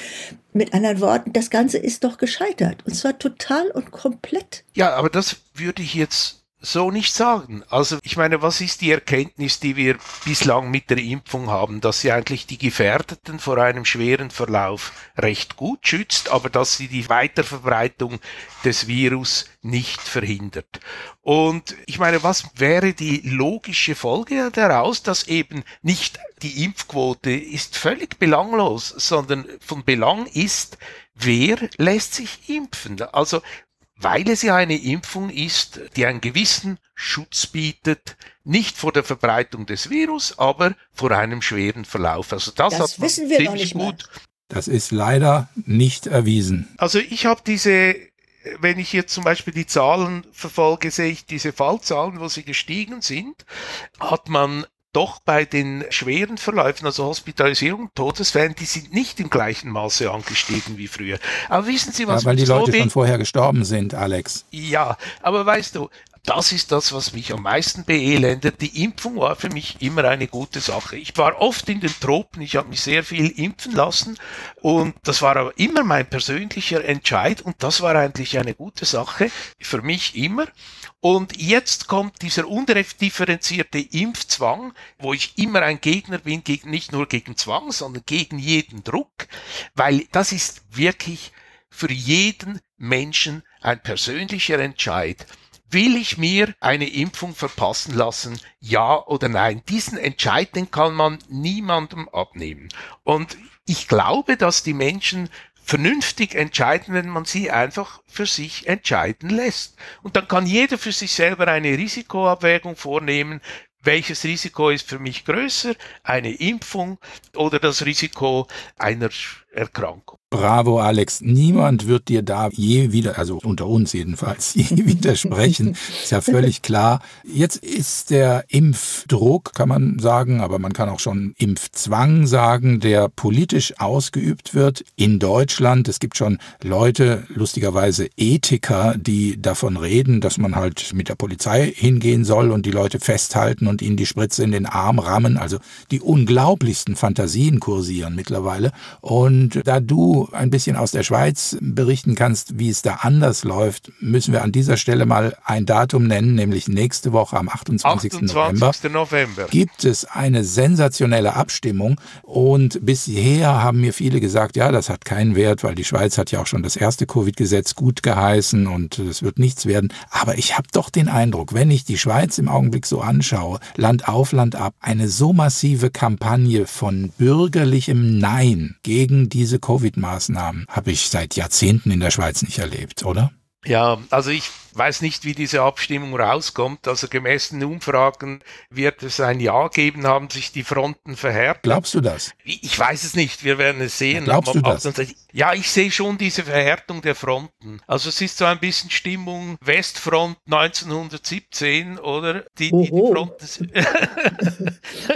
Mit anderen Worten, das Ganze ist doch gescheitert. Und zwar total und komplett. Ja, aber das würde ich jetzt so nicht sagen. Also ich meine, was ist die Erkenntnis, die wir bislang mit der Impfung haben, dass sie eigentlich die Gefährdeten vor einem schweren Verlauf recht gut schützt, aber dass sie die Weiterverbreitung des Virus nicht verhindert. Und ich meine, was wäre die logische Folge daraus, dass eben nicht die Impfquote ist völlig belanglos, sondern von Belang ist, wer lässt sich impfen? Also weil es ja eine Impfung ist, die einen gewissen Schutz bietet, nicht vor der Verbreitung des Virus, aber vor einem schweren Verlauf. Also das, das hat wissen wir noch nicht gut. Das ist leider nicht erwiesen. Also ich habe diese, wenn ich jetzt zum Beispiel die Zahlen verfolge, sehe ich diese Fallzahlen, wo sie gestiegen sind, hat man doch bei den schweren Verläufen, also Hospitalisierung, Todesfällen, die sind nicht im gleichen Maße angestiegen wie früher. Aber wissen Sie, was ja, weil die Leute schon vorher gestorben sind, Alex. Ja, aber weißt du, das ist das, was mich am meisten beelendet. Die Impfung war für mich immer eine gute Sache. Ich war oft in den Tropen, ich habe mich sehr viel impfen lassen und das war aber immer mein persönlicher Entscheid und das war eigentlich eine gute Sache für mich immer. Und jetzt kommt dieser undifferenzierte Impfzwang, wo ich immer ein Gegner bin, nicht nur gegen Zwang, sondern gegen jeden Druck, weil das ist wirklich für jeden Menschen ein persönlicher Entscheid. Will ich mir eine Impfung verpassen lassen? Ja oder nein? Diesen Entscheid, den kann man niemandem abnehmen. Und ich glaube, dass die Menschen vernünftig entscheiden, wenn man sie einfach für sich entscheiden lässt. Und dann kann jeder für sich selber eine Risikoabwägung vornehmen, welches Risiko ist für mich größer, eine Impfung oder das Risiko einer Erkrankung. Bravo, Alex. Niemand wird dir da je wieder, also unter uns jedenfalls, je widersprechen. Ist ja völlig klar. Jetzt ist der Impfdruck, kann man sagen, aber man kann auch schon Impfzwang sagen, der politisch ausgeübt wird in Deutschland. Es gibt schon Leute, lustigerweise Ethiker, die davon reden, dass man halt mit der Polizei hingehen soll und die Leute festhalten und ihnen die Spritze in den Arm rammen. Also die unglaublichsten Fantasien kursieren mittlerweile. Und da du ein bisschen aus der Schweiz berichten kannst, wie es da anders läuft, müssen wir an dieser Stelle mal ein Datum nennen, nämlich nächste Woche am 28. 28. November, November gibt es eine sensationelle Abstimmung und bisher haben mir viele gesagt, ja, das hat keinen Wert, weil die Schweiz hat ja auch schon das erste Covid-Gesetz gut geheißen und es wird nichts werden. Aber ich habe doch den Eindruck, wenn ich die Schweiz im Augenblick so anschaue, Land auf, Land ab, eine so massive Kampagne von bürgerlichem Nein gegen diese Covid-Maßnahmen Maßnahmen habe ich seit Jahrzehnten in der Schweiz nicht erlebt, oder? Ja, also ich weiß nicht, wie diese Abstimmung rauskommt. Also gemäß den Umfragen wird es ein Ja geben, haben sich die Fronten verhärtet. Glaubst du das? Ich weiß es nicht, wir werden es sehen. Ja, glaubst du das? Ja, ich sehe schon diese Verhärtung der Fronten. Also es ist so ein bisschen Stimmung Westfront 1917, oder? Die, die, die Fronten.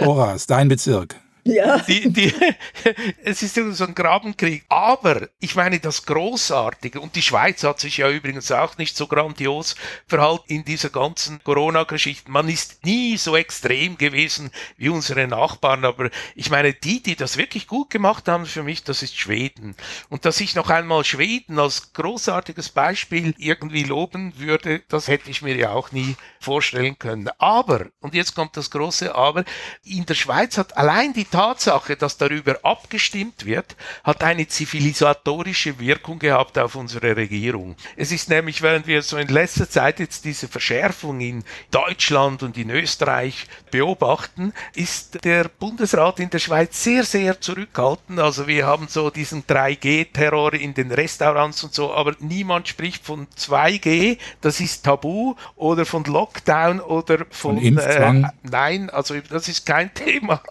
Horas, dein Bezirk. Ja. Die, die, es ist so ein Grabenkrieg. Aber ich meine, das Großartige, und die Schweiz hat sich ja übrigens auch nicht so grandios verhalten in dieser ganzen Corona-Geschichte. Man ist nie so extrem gewesen wie unsere Nachbarn. Aber ich meine, die, die das wirklich gut gemacht haben für mich, das ist Schweden. Und dass ich noch einmal Schweden als großartiges Beispiel irgendwie loben würde, das hätte ich mir ja auch nie vorstellen können. Aber, und jetzt kommt das große Aber, in der Schweiz hat allein die Tatsache, dass darüber abgestimmt wird, hat eine zivilisatorische Wirkung gehabt auf unsere Regierung. Es ist nämlich, während wir so in letzter Zeit jetzt diese Verschärfung in Deutschland und in Österreich beobachten, ist der Bundesrat in der Schweiz sehr, sehr zurückhaltend. Also wir haben so diesen 3G-Terror in den Restaurants und so, aber niemand spricht von 2G, das ist tabu, oder von Lockdown oder von, von Impfzwang. Äh, nein, also das ist kein Thema.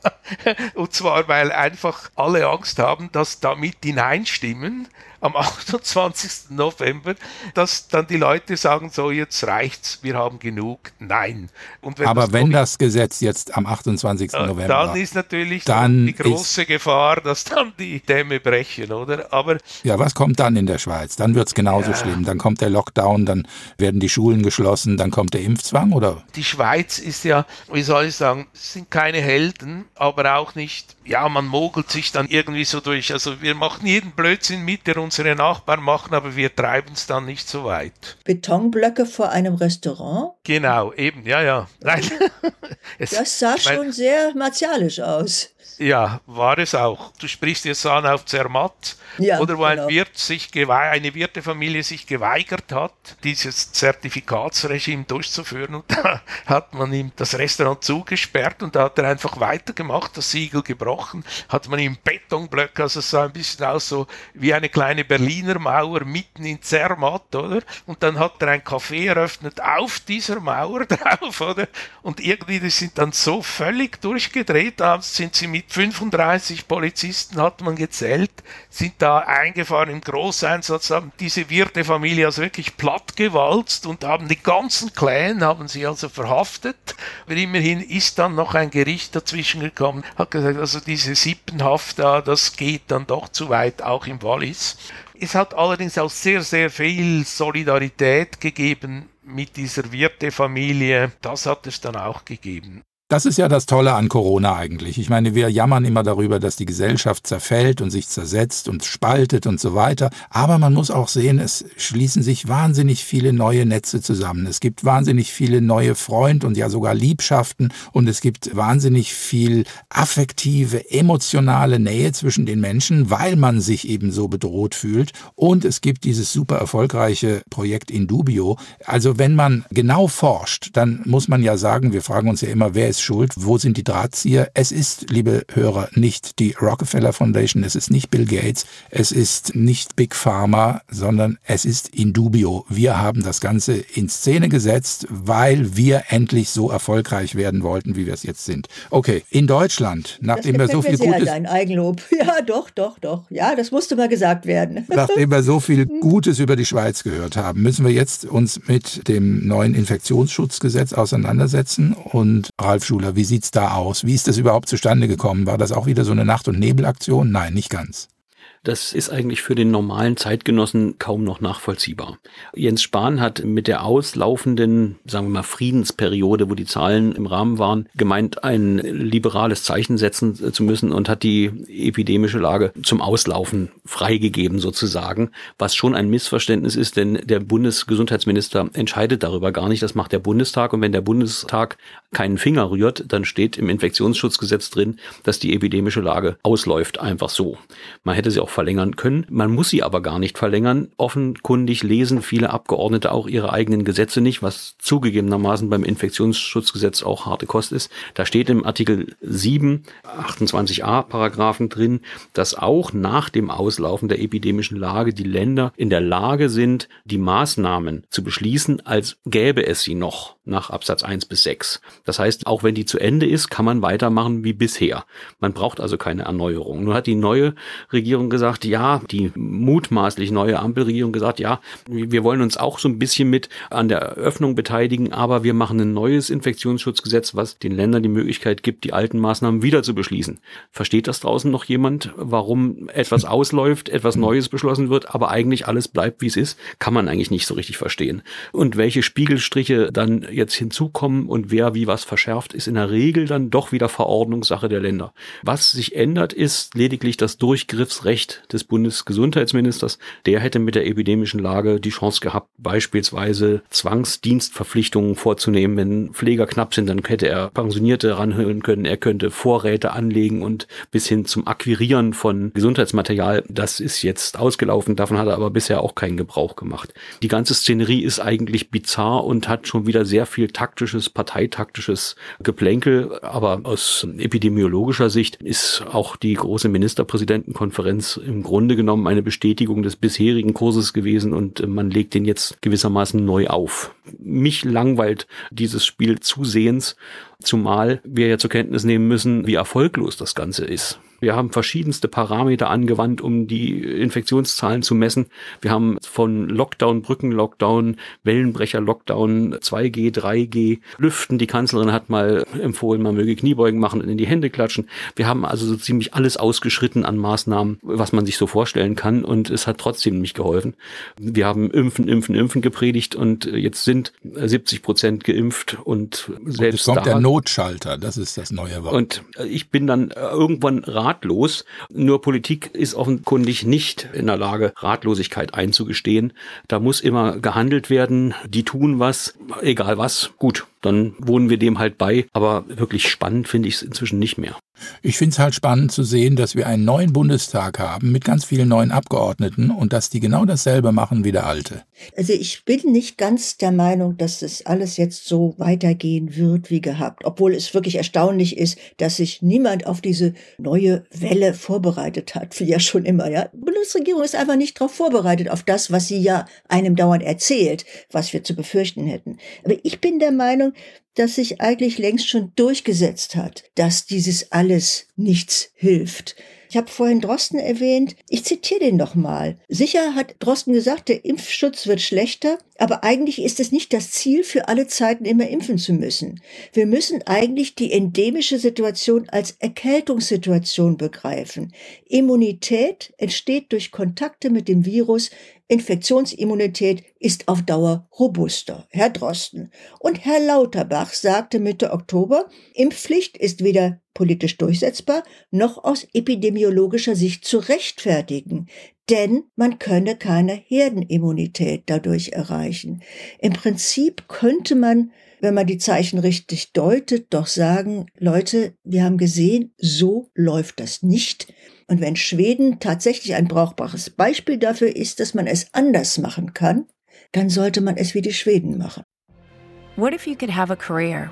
Und zwar, weil einfach alle Angst haben, dass damit hineinstimmen am 28. November, dass dann die Leute sagen, so jetzt reicht's, wir haben genug. Nein. Wenn Aber wenn das Gesetz jetzt am 28. Äh, November. Dann ist natürlich dann die große Gefahr, dass dann die Dämme brechen, oder? Aber. Ja, was kommt dann in der Schweiz? Dann wird's genauso ja. schlimm. Dann kommt der Lockdown, dann werden die Schulen geschlossen, dann kommt der Impfzwang, oder? Die Schweiz ist ja, wie soll ich sagen, sind keine Helden, aber auch nicht, ja, man mogelt sich dann irgendwie so durch. Also wir machen jeden Blödsinn mit, der unsere Nachbarn machen, aber wir treiben es dann nicht so weit. Betonblöcke vor einem Restaurant? Genau, eben, ja, ja. Nein. das sah ich mein, schon sehr martialisch aus. Ja, war es auch. Du sprichst jetzt an auf Zermatt, ja, oder wo genau. ein Wirt sich eine Wirtefamilie sich geweigert hat, dieses Zertifikatsregime durchzuführen. Und da hat man ihm das Restaurant zugesperrt und da hat er einfach weitergemacht, das Siegel gebrochen, hat man ihm Betonblöcke, also es sah ein bisschen aus so wie eine kleine Berliner Mauer mitten in Zermatt, oder? Und dann hat er ein Café eröffnet auf dieser Mauer drauf, oder? Und irgendwie, die sind dann so völlig durchgedreht, da sind sie mit 35 Polizisten hat man gezählt, sind da eingefahren im Großeinsatz, haben diese Wirtefamilie also wirklich plattgewalzt und haben die ganzen Clan, haben sie also verhaftet. Aber immerhin ist dann noch ein Gericht dazwischen gekommen, hat gesagt, also diese Sippenhaft da, das geht dann doch zu weit, auch im Wallis. Es hat allerdings auch sehr, sehr viel Solidarität gegeben mit dieser Wirtefamilie. Das hat es dann auch gegeben. Das ist ja das Tolle an Corona eigentlich. Ich meine, wir jammern immer darüber, dass die Gesellschaft zerfällt und sich zersetzt und spaltet und so weiter. Aber man muss auch sehen, es schließen sich wahnsinnig viele neue Netze zusammen. Es gibt wahnsinnig viele neue Freund und ja sogar Liebschaften und es gibt wahnsinnig viel affektive, emotionale Nähe zwischen den Menschen, weil man sich eben so bedroht fühlt. Und es gibt dieses super erfolgreiche Projekt Indubio. Also wenn man genau forscht, dann muss man ja sagen, wir fragen uns ja immer, wer ist schuld? Wo sind die Drahtzieher? Es ist, liebe Hörer, nicht die Rockefeller Foundation, es ist nicht Bill Gates, es ist nicht Big Pharma, sondern es ist Indubio. Wir haben das Ganze in Szene gesetzt, weil wir endlich so erfolgreich werden wollten, wie wir es jetzt sind. Okay, in Deutschland, nachdem wir so viel sehr, Gutes... Dein Eigenlob. Ja, doch, doch, doch. Ja, das musste mal gesagt werden. Nachdem wir so viel Gutes über die Schweiz gehört haben, müssen wir jetzt uns mit dem neuen Infektionsschutzgesetz auseinandersetzen. Und Ralf Schuler, wie sieht's da aus? Wie ist das überhaupt zustande gekommen? War das auch wieder so eine Nacht- und Nebelaktion? Nein, nicht ganz. Das ist eigentlich für den normalen Zeitgenossen kaum noch nachvollziehbar. Jens Spahn hat mit der auslaufenden, sagen wir mal, Friedensperiode, wo die Zahlen im Rahmen waren, gemeint, ein liberales Zeichen setzen zu müssen und hat die epidemische Lage zum Auslaufen freigegeben sozusagen, was schon ein Missverständnis ist, denn der Bundesgesundheitsminister entscheidet darüber gar nicht. Das macht der Bundestag und wenn der Bundestag keinen Finger rührt, dann steht im Infektionsschutzgesetz drin, dass die epidemische Lage ausläuft, einfach so. Man hätte sie auch verlängern können. Man muss sie aber gar nicht verlängern. Offenkundig lesen viele Abgeordnete auch ihre eigenen Gesetze nicht, was zugegebenermaßen beim Infektionsschutzgesetz auch harte Kost ist. Da steht im Artikel 7, 28a Paragraphen drin, dass auch nach dem Auslaufen der epidemischen Lage die Länder in der Lage sind, die Maßnahmen zu beschließen, als gäbe es sie noch nach Absatz 1 bis 6. Das heißt, auch wenn die zu Ende ist, kann man weitermachen wie bisher. Man braucht also keine Erneuerung. Nun hat die neue Regierung gesagt, ja, die mutmaßlich neue Ampelregierung gesagt, ja, wir wollen uns auch so ein bisschen mit an der Eröffnung beteiligen, aber wir machen ein neues Infektionsschutzgesetz, was den Ländern die Möglichkeit gibt, die alten Maßnahmen wieder zu beschließen. Versteht das draußen noch jemand, warum etwas ausläuft, etwas Neues beschlossen wird, aber eigentlich alles bleibt, wie es ist? Kann man eigentlich nicht so richtig verstehen. Und welche Spiegelstriche dann jetzt hinzukommen und wer wie was verschärft, ist in der Regel dann doch wieder Verordnungssache der Länder. Was sich ändert, ist lediglich das Durchgriffsrecht des Bundesgesundheitsministers. Der hätte mit der epidemischen Lage die Chance gehabt, beispielsweise Zwangsdienstverpflichtungen vorzunehmen. Wenn Pfleger knapp sind, dann hätte er Pensionierte ranhören können. Er könnte Vorräte anlegen und bis hin zum Akquirieren von Gesundheitsmaterial. Das ist jetzt ausgelaufen. Davon hat er aber bisher auch keinen Gebrauch gemacht. Die ganze Szenerie ist eigentlich bizarr und hat schon wieder sehr sehr viel taktisches, parteitaktisches Geplänkel. Aber aus epidemiologischer Sicht ist auch die große Ministerpräsidentenkonferenz im Grunde genommen eine Bestätigung des bisherigen Kurses gewesen und man legt den jetzt gewissermaßen neu auf. Mich langweilt dieses Spiel zusehends, zumal wir ja zur Kenntnis nehmen müssen, wie erfolglos das Ganze ist. Wir haben verschiedenste Parameter angewandt, um die Infektionszahlen zu messen. Wir haben von Lockdown, Brückenlockdown, Wellenbrecher-Lockdown, 2G, 3G, Lüften. Die Kanzlerin hat mal empfohlen, man möge Kniebeugen machen und in die Hände klatschen. Wir haben also so ziemlich alles ausgeschritten an Maßnahmen, was man sich so vorstellen kann und es hat trotzdem nicht geholfen. Wir haben Impfen, Impfen, Impfen gepredigt und jetzt sind 70 Prozent geimpft und selbst und kommt da der Notschalter, das ist das neue Wort. und ich bin dann irgendwann ratlos. Nur Politik ist offenkundig nicht in der Lage, Ratlosigkeit einzugestehen. Da muss immer gehandelt werden. Die tun was, egal was. Gut, dann wohnen wir dem halt bei. Aber wirklich spannend finde ich es inzwischen nicht mehr. Ich finde es halt spannend zu sehen, dass wir einen neuen Bundestag haben mit ganz vielen neuen Abgeordneten und dass die genau dasselbe machen wie der alte. Also ich bin nicht ganz der Meinung, dass das alles jetzt so weitergehen wird wie gehabt, obwohl es wirklich erstaunlich ist, dass sich niemand auf diese neue Welle vorbereitet hat, wie ja schon immer. Ja, die Bundesregierung ist einfach nicht darauf vorbereitet auf das, was sie ja einem dauernd erzählt, was wir zu befürchten hätten. Aber ich bin der Meinung, dass sich eigentlich längst schon durchgesetzt hat, dass dieses alles nichts hilft. Ich habe vorhin Drosten erwähnt. Ich zitiere den noch mal. Sicher hat Drosten gesagt, der Impfschutz wird schlechter, aber eigentlich ist es nicht das Ziel, für alle Zeiten immer impfen zu müssen. Wir müssen eigentlich die endemische Situation als Erkältungssituation begreifen. Immunität entsteht durch Kontakte mit dem Virus. Infektionsimmunität ist auf Dauer robuster. Herr Drosten. Und Herr Lauterbach sagte Mitte Oktober, Impfpflicht ist weder politisch durchsetzbar noch aus epidemiologischer Sicht zu rechtfertigen, denn man könne keine Herdenimmunität dadurch erreichen. Im Prinzip könnte man, wenn man die Zeichen richtig deutet, doch sagen, Leute, wir haben gesehen, so läuft das nicht. Und wenn Schweden tatsächlich ein brauchbares Beispiel dafür ist, dass man es anders machen kann, dann sollte man es wie die Schweden machen. What if you could have a career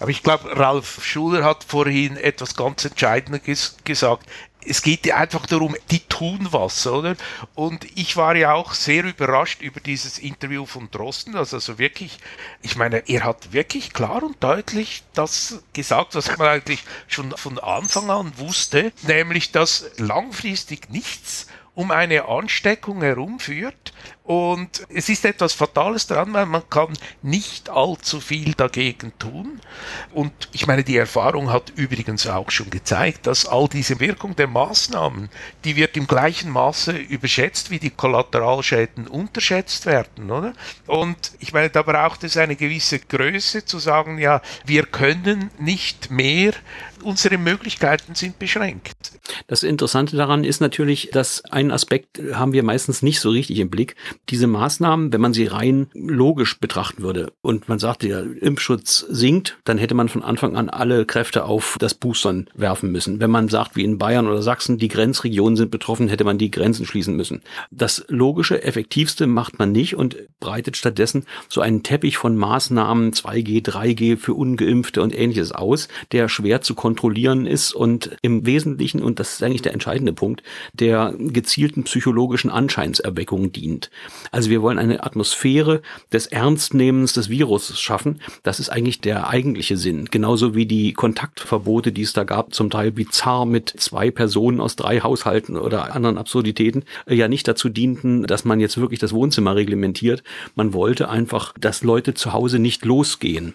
Aber ich glaube, Ralf Schuler hat vorhin etwas ganz Entscheidendes gesagt. Es geht einfach darum, die tun was, oder? Und ich war ja auch sehr überrascht über dieses Interview von Drosten. Also, also wirklich, ich meine, er hat wirklich klar und deutlich das gesagt, was man eigentlich schon von Anfang an wusste, nämlich, dass langfristig nichts um eine Ansteckung herumführt. Und es ist etwas Fatales daran, weil man kann nicht allzu viel dagegen tun. Und ich meine, die Erfahrung hat übrigens auch schon gezeigt, dass all diese Wirkung der Maßnahmen, die wird im gleichen Maße überschätzt, wie die Kollateralschäden unterschätzt werden, oder? Und ich meine, da braucht es eine gewisse Größe zu sagen, ja, wir können nicht mehr unsere Möglichkeiten sind beschränkt. Das Interessante daran ist natürlich, dass einen Aspekt haben wir meistens nicht so richtig im Blick. Diese Maßnahmen, wenn man sie rein logisch betrachten würde und man sagt, der Impfschutz sinkt, dann hätte man von Anfang an alle Kräfte auf das Boostern werfen müssen. Wenn man sagt, wie in Bayern oder Sachsen, die Grenzregionen sind betroffen, hätte man die Grenzen schließen müssen. Das logische, effektivste macht man nicht und breitet stattdessen so einen Teppich von Maßnahmen 2G, 3G für Ungeimpfte und ähnliches aus, der schwer zu kontrollieren ist und im Wesentlichen, und das ist eigentlich der entscheidende Punkt, der gezielten psychologischen Anscheinserweckung dient. Also wir wollen eine Atmosphäre des Ernstnehmens des Virus schaffen. Das ist eigentlich der eigentliche Sinn. Genauso wie die Kontaktverbote, die es da gab, zum Teil bizarr mit zwei Personen aus drei Haushalten oder anderen Absurditäten, ja nicht dazu dienten, dass man jetzt wirklich das Wohnzimmer reglementiert. Man wollte einfach, dass Leute zu Hause nicht losgehen.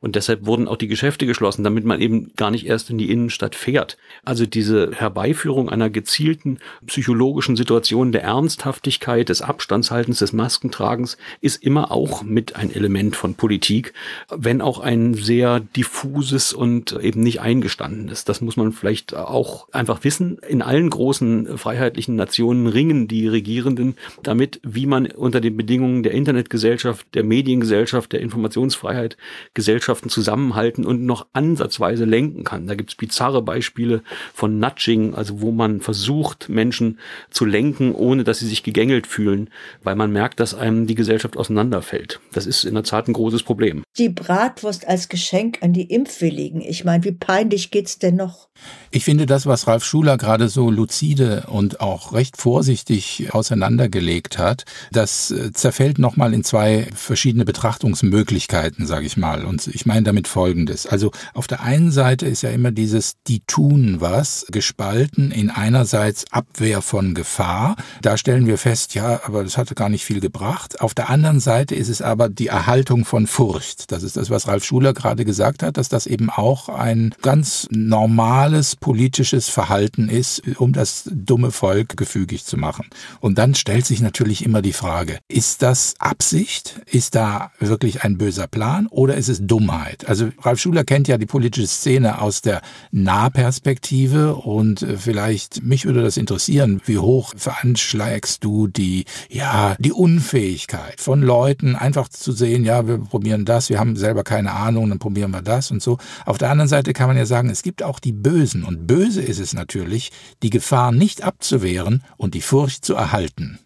Und deshalb wurden auch die Geschäfte geschlossen, damit man eben gar nicht erst in die Innenstadt fährt. Also diese Herbeiführung einer gezielten psychologischen Situation der Ernsthaftigkeit, des Abstands Abstandshaltens, des Maskentragens ist immer auch mit ein Element von Politik, wenn auch ein sehr diffuses und eben nicht eingestandenes. Das muss man vielleicht auch einfach wissen. In allen großen freiheitlichen Nationen ringen die Regierenden damit, wie man unter den Bedingungen der Internetgesellschaft, der Mediengesellschaft, der Informationsfreiheit Gesellschaften zusammenhalten und noch ansatzweise lenken kann. Da gibt es bizarre Beispiele von Nudging, also wo man versucht, Menschen zu lenken, ohne dass sie sich gegängelt fühlen, weil man merkt, dass einem die Gesellschaft auseinanderfällt. Das ist in der Tat ein großes Problem. Die Bratwurst als Geschenk an die Impfwilligen. Ich meine, wie peinlich geht's denn noch? Ich finde das, was Ralf Schuler gerade so lucide und auch recht vorsichtig auseinandergelegt hat, das äh, zerfällt nochmal in zwei verschiedene Betrachtungsmöglichkeiten, sage ich mal. Und ich meine damit Folgendes. Also auf der einen Seite ist ja immer dieses, die tun was, gespalten in einerseits Abwehr von Gefahr. Da stellen wir fest, ja, aber das hatte gar nicht viel gebracht. Auf der anderen Seite ist es aber die Erhaltung von Furcht. Das ist das, was Ralf Schuler gerade gesagt hat, dass das eben auch ein ganz normales politisches Verhalten ist, um das dumme Volk gefügig zu machen. Und dann stellt sich natürlich immer die Frage, ist das Absicht? Ist da wirklich ein böser Plan oder ist es Dummheit? Also Ralf Schuler kennt ja die politische Szene aus der Nahperspektive und äh, vielleicht mich würde das interessieren, wie hoch veranschlägst du die, ja, die Unfähigkeit von Leuten einfach zu sehen, ja, wir probieren das, wir haben selber keine Ahnung, dann probieren wir das und so. Auf der anderen Seite kann man ja sagen, es gibt auch die Bösen und böse ist es natürlich, die Gefahr nicht abzuwehren und die Furcht zu erhalten.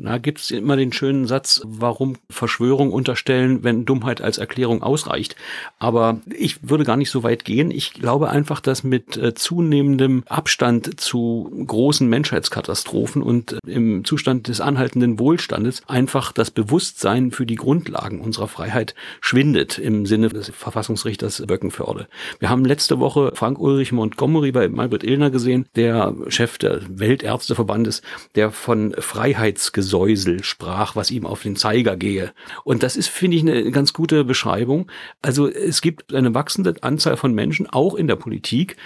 Na, gibt es immer den schönen Satz, warum Verschwörung unterstellen, wenn Dummheit als Erklärung ausreicht. Aber ich würde gar nicht so weit gehen. Ich glaube einfach, dass mit äh, zunehmendem Abstand zu großen Menschheitskatastrophen und äh, im Zustand des anhaltenden Wohlstandes einfach das Bewusstsein für die Grundlagen unserer Freiheit schwindet im Sinne des Verfassungsrichters Böckenförde. Wir haben letzte Woche Frank Ulrich Montgomery bei Malbert Illner gesehen, der Chef des Weltärzteverbandes, der von Freiheitsgesellschaft Gesäusel sprach, was ihm auf den Zeiger gehe. Und das ist, finde ich, eine ganz gute Beschreibung. Also es gibt eine wachsende Anzahl von Menschen, auch in der Politik,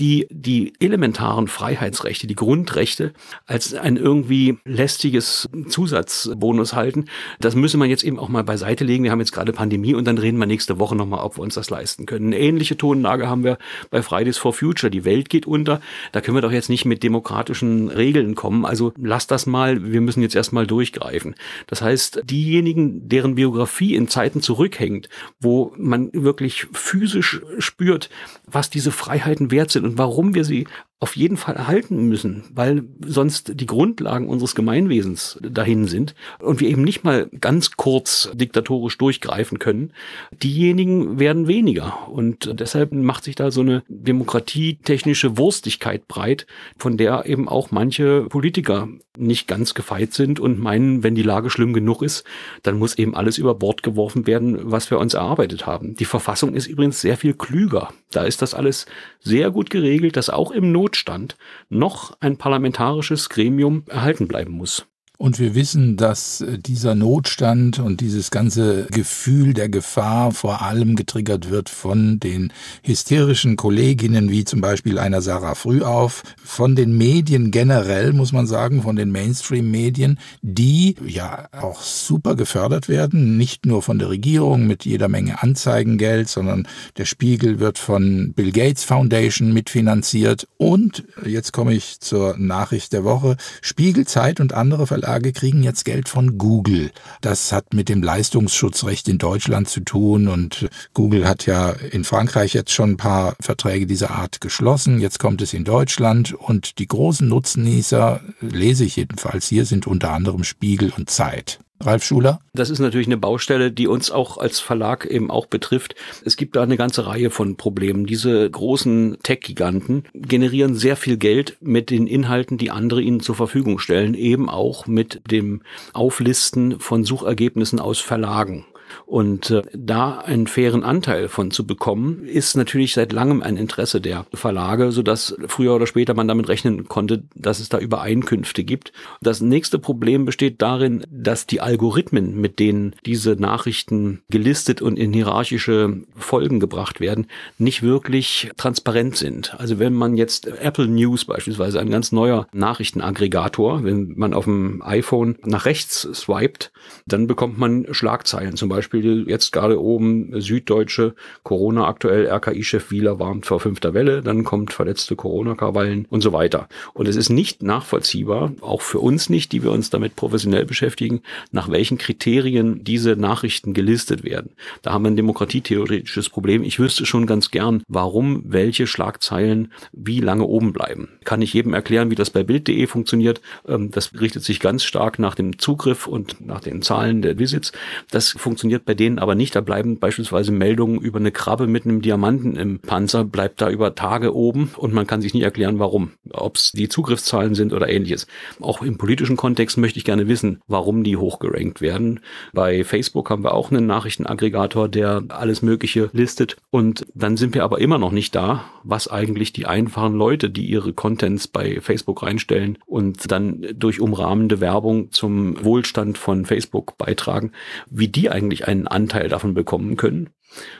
die die elementaren Freiheitsrechte, die Grundrechte als ein irgendwie lästiges Zusatzbonus halten. Das müsse man jetzt eben auch mal beiseite legen. Wir haben jetzt gerade Pandemie und dann reden wir nächste Woche nochmal, ob wir uns das leisten können. Eine ähnliche Tonlage haben wir bei Fridays for Future. Die Welt geht unter. Da können wir doch jetzt nicht mit demokratischen Regeln kommen. Also lass das mal. Wir müssen jetzt erstmal durchgreifen. Das heißt, diejenigen, deren Biografie in Zeiten zurückhängt, wo man wirklich physisch spürt, was diese Freiheiten wert sind und warum wir sie auf jeden Fall erhalten müssen, weil sonst die Grundlagen unseres Gemeinwesens dahin sind und wir eben nicht mal ganz kurz diktatorisch durchgreifen können. Diejenigen werden weniger und deshalb macht sich da so eine demokratietechnische Wurstigkeit breit, von der eben auch manche Politiker nicht ganz gefeit sind und meinen, wenn die Lage schlimm genug ist, dann muss eben alles über Bord geworfen werden, was wir uns erarbeitet haben. Die Verfassung ist übrigens sehr viel klüger. Da ist das alles sehr gut geregelt, dass auch im Not Notstand noch ein parlamentarisches Gremium erhalten bleiben muss. Und wir wissen, dass äh, dieser Notstand und dieses ganze Gefühl der Gefahr vor allem getriggert wird von den hysterischen Kolleginnen, wie zum Beispiel einer Sarah Frühauf, von den Medien generell, muss man sagen, von den Mainstream-Medien, die ja auch super gefördert werden, nicht nur von der Regierung mit jeder Menge Anzeigengeld, sondern der Spiegel wird von Bill Gates Foundation mitfinanziert. Und jetzt komme ich zur Nachricht der Woche. Spiegel, Zeit und andere Verlage Verlage kriegen jetzt Geld von Google. Das hat mit dem Leistungsschutzrecht in Deutschland zu tun und Google hat ja in Frankreich jetzt schon ein paar Verträge dieser Art geschlossen. Jetzt kommt es in Deutschland und die großen Nutznießer, lese ich jedenfalls hier, sind unter anderem Spiegel und Zeit. Ralf Schuler? Das ist natürlich eine Baustelle, die uns auch als Verlag eben auch betrifft. Es gibt da eine ganze Reihe von Problemen. Diese großen Tech-Giganten generieren sehr viel Geld mit den Inhalten, die andere ihnen zur Verfügung stellen, eben auch mit dem Auflisten von Suchergebnissen aus Verlagen. Und äh, da einen fairen Anteil von zu bekommen, ist natürlich seit langem ein Interesse der Verlage, sodass früher oder später man damit rechnen konnte, dass es da Übereinkünfte gibt. Das nächste Problem besteht darin, dass die Algorithmen, mit denen diese Nachrichten gelistet und in hierarchische Folgen gebracht werden, nicht wirklich transparent sind. Also wenn man jetzt Apple News beispielsweise, ein ganz neuer Nachrichtenaggregator, wenn man auf dem iPhone nach rechts swiped, dann bekommt man Schlagzeilen. Zum Beispiel jetzt gerade oben Süddeutsche, Corona aktuell, RKI-Chef Wieler warnt vor fünfter Welle, dann kommt verletzte Corona-Krawallen und so weiter. Und es ist nicht nachvollziehbar, auch für uns nicht, die wir uns damit professionell beschäftigen, nach welchen Kriterien diese Nachrichten gelistet werden. Da haben wir ein demokratietheoretisches Problem. Ich wüsste schon ganz gern, warum welche Schlagzeilen wie lange oben bleiben. Kann ich jedem erklären, wie das bei Bild.de funktioniert. Ähm, das richtet sich ganz stark nach dem Zugriff und nach den Zahlen der Visits. Das funktioniert bei denen aber nicht. Da bleiben beispielsweise Meldungen über eine Krabbe mit einem Diamanten im Panzer, bleibt da über Tage oben und man kann sich nicht erklären, warum. Ob es die Zugriffszahlen sind oder ähnliches. Auch im politischen Kontext möchte ich gerne wissen, warum die hochgerankt werden. Bei Facebook haben wir auch einen Nachrichtenaggregator, der alles Mögliche listet. Und dann sind wir aber immer noch nicht da, was eigentlich die einfachen Leute, die ihre Contents bei Facebook reinstellen und dann durch umrahmende Werbung zum Wohlstand von Facebook beitragen, wie die eigentlich einen Anteil davon bekommen können.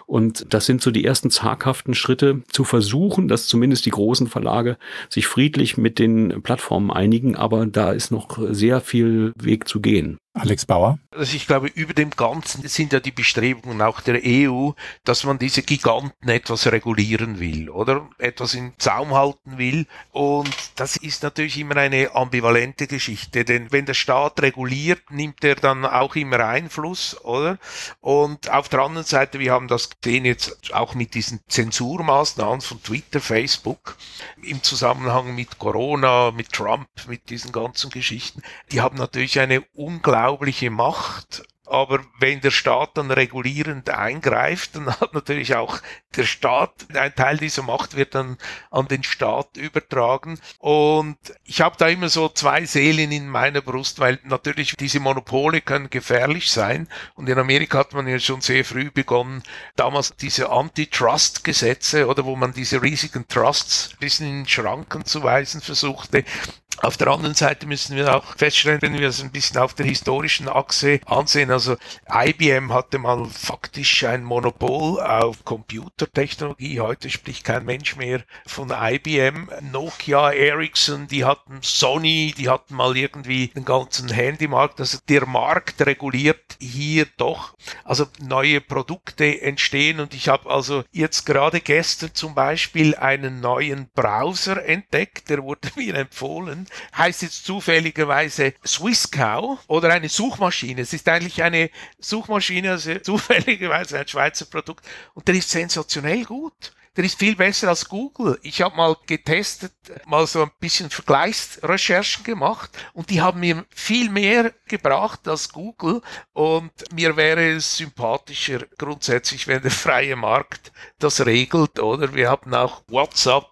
Und das sind so die ersten zaghaften Schritte, zu versuchen, dass zumindest die großen Verlage sich friedlich mit den Plattformen einigen, aber da ist noch sehr viel Weg zu gehen. Alex Bauer. Also ich glaube, über dem Ganzen sind ja die Bestrebungen auch der EU, dass man diese Giganten etwas regulieren will oder etwas in Zaum halten will. Und das ist natürlich immer eine ambivalente Geschichte, denn wenn der Staat reguliert, nimmt er dann auch immer Einfluss, oder? Und auf der anderen Seite, wir haben das gesehen jetzt auch mit diesen Zensurmaßnahmen von Twitter, Facebook, im Zusammenhang mit Corona, mit Trump, mit diesen ganzen Geschichten, die haben natürlich eine unglaubliche unglaubliche Macht aber wenn der Staat dann regulierend eingreift, dann hat natürlich auch der Staat, ein Teil dieser Macht wird dann an den Staat übertragen. Und ich habe da immer so zwei Seelen in meiner Brust, weil natürlich diese Monopole können gefährlich sein. Und in Amerika hat man ja schon sehr früh begonnen, damals diese Antitrust-Gesetze oder wo man diese riesigen Trusts ein bisschen in Schranken zu weisen versuchte. Auf der anderen Seite müssen wir auch feststellen, wenn wir es ein bisschen auf der historischen Achse ansehen, also IBM hatte mal faktisch ein Monopol auf Computertechnologie. Heute spricht kein Mensch mehr von IBM. Nokia, Ericsson, die hatten Sony, die hatten mal irgendwie den ganzen Handymarkt. Also der Markt reguliert hier doch. Also neue Produkte entstehen und ich habe also jetzt gerade gestern zum Beispiel einen neuen Browser entdeckt, der wurde mir empfohlen heißt jetzt zufälligerweise Swisscow oder eine Suchmaschine. Es ist eigentlich eine Suchmaschine, also zufälligerweise ein Schweizer Produkt und der ist sensationell gut der ist viel besser als Google. Ich habe mal getestet, mal so ein bisschen Vergleichsrecherchen gemacht und die haben mir viel mehr gebracht als Google und mir wäre es sympathischer grundsätzlich, wenn der freie Markt das regelt, oder? Wir hatten auch WhatsApp,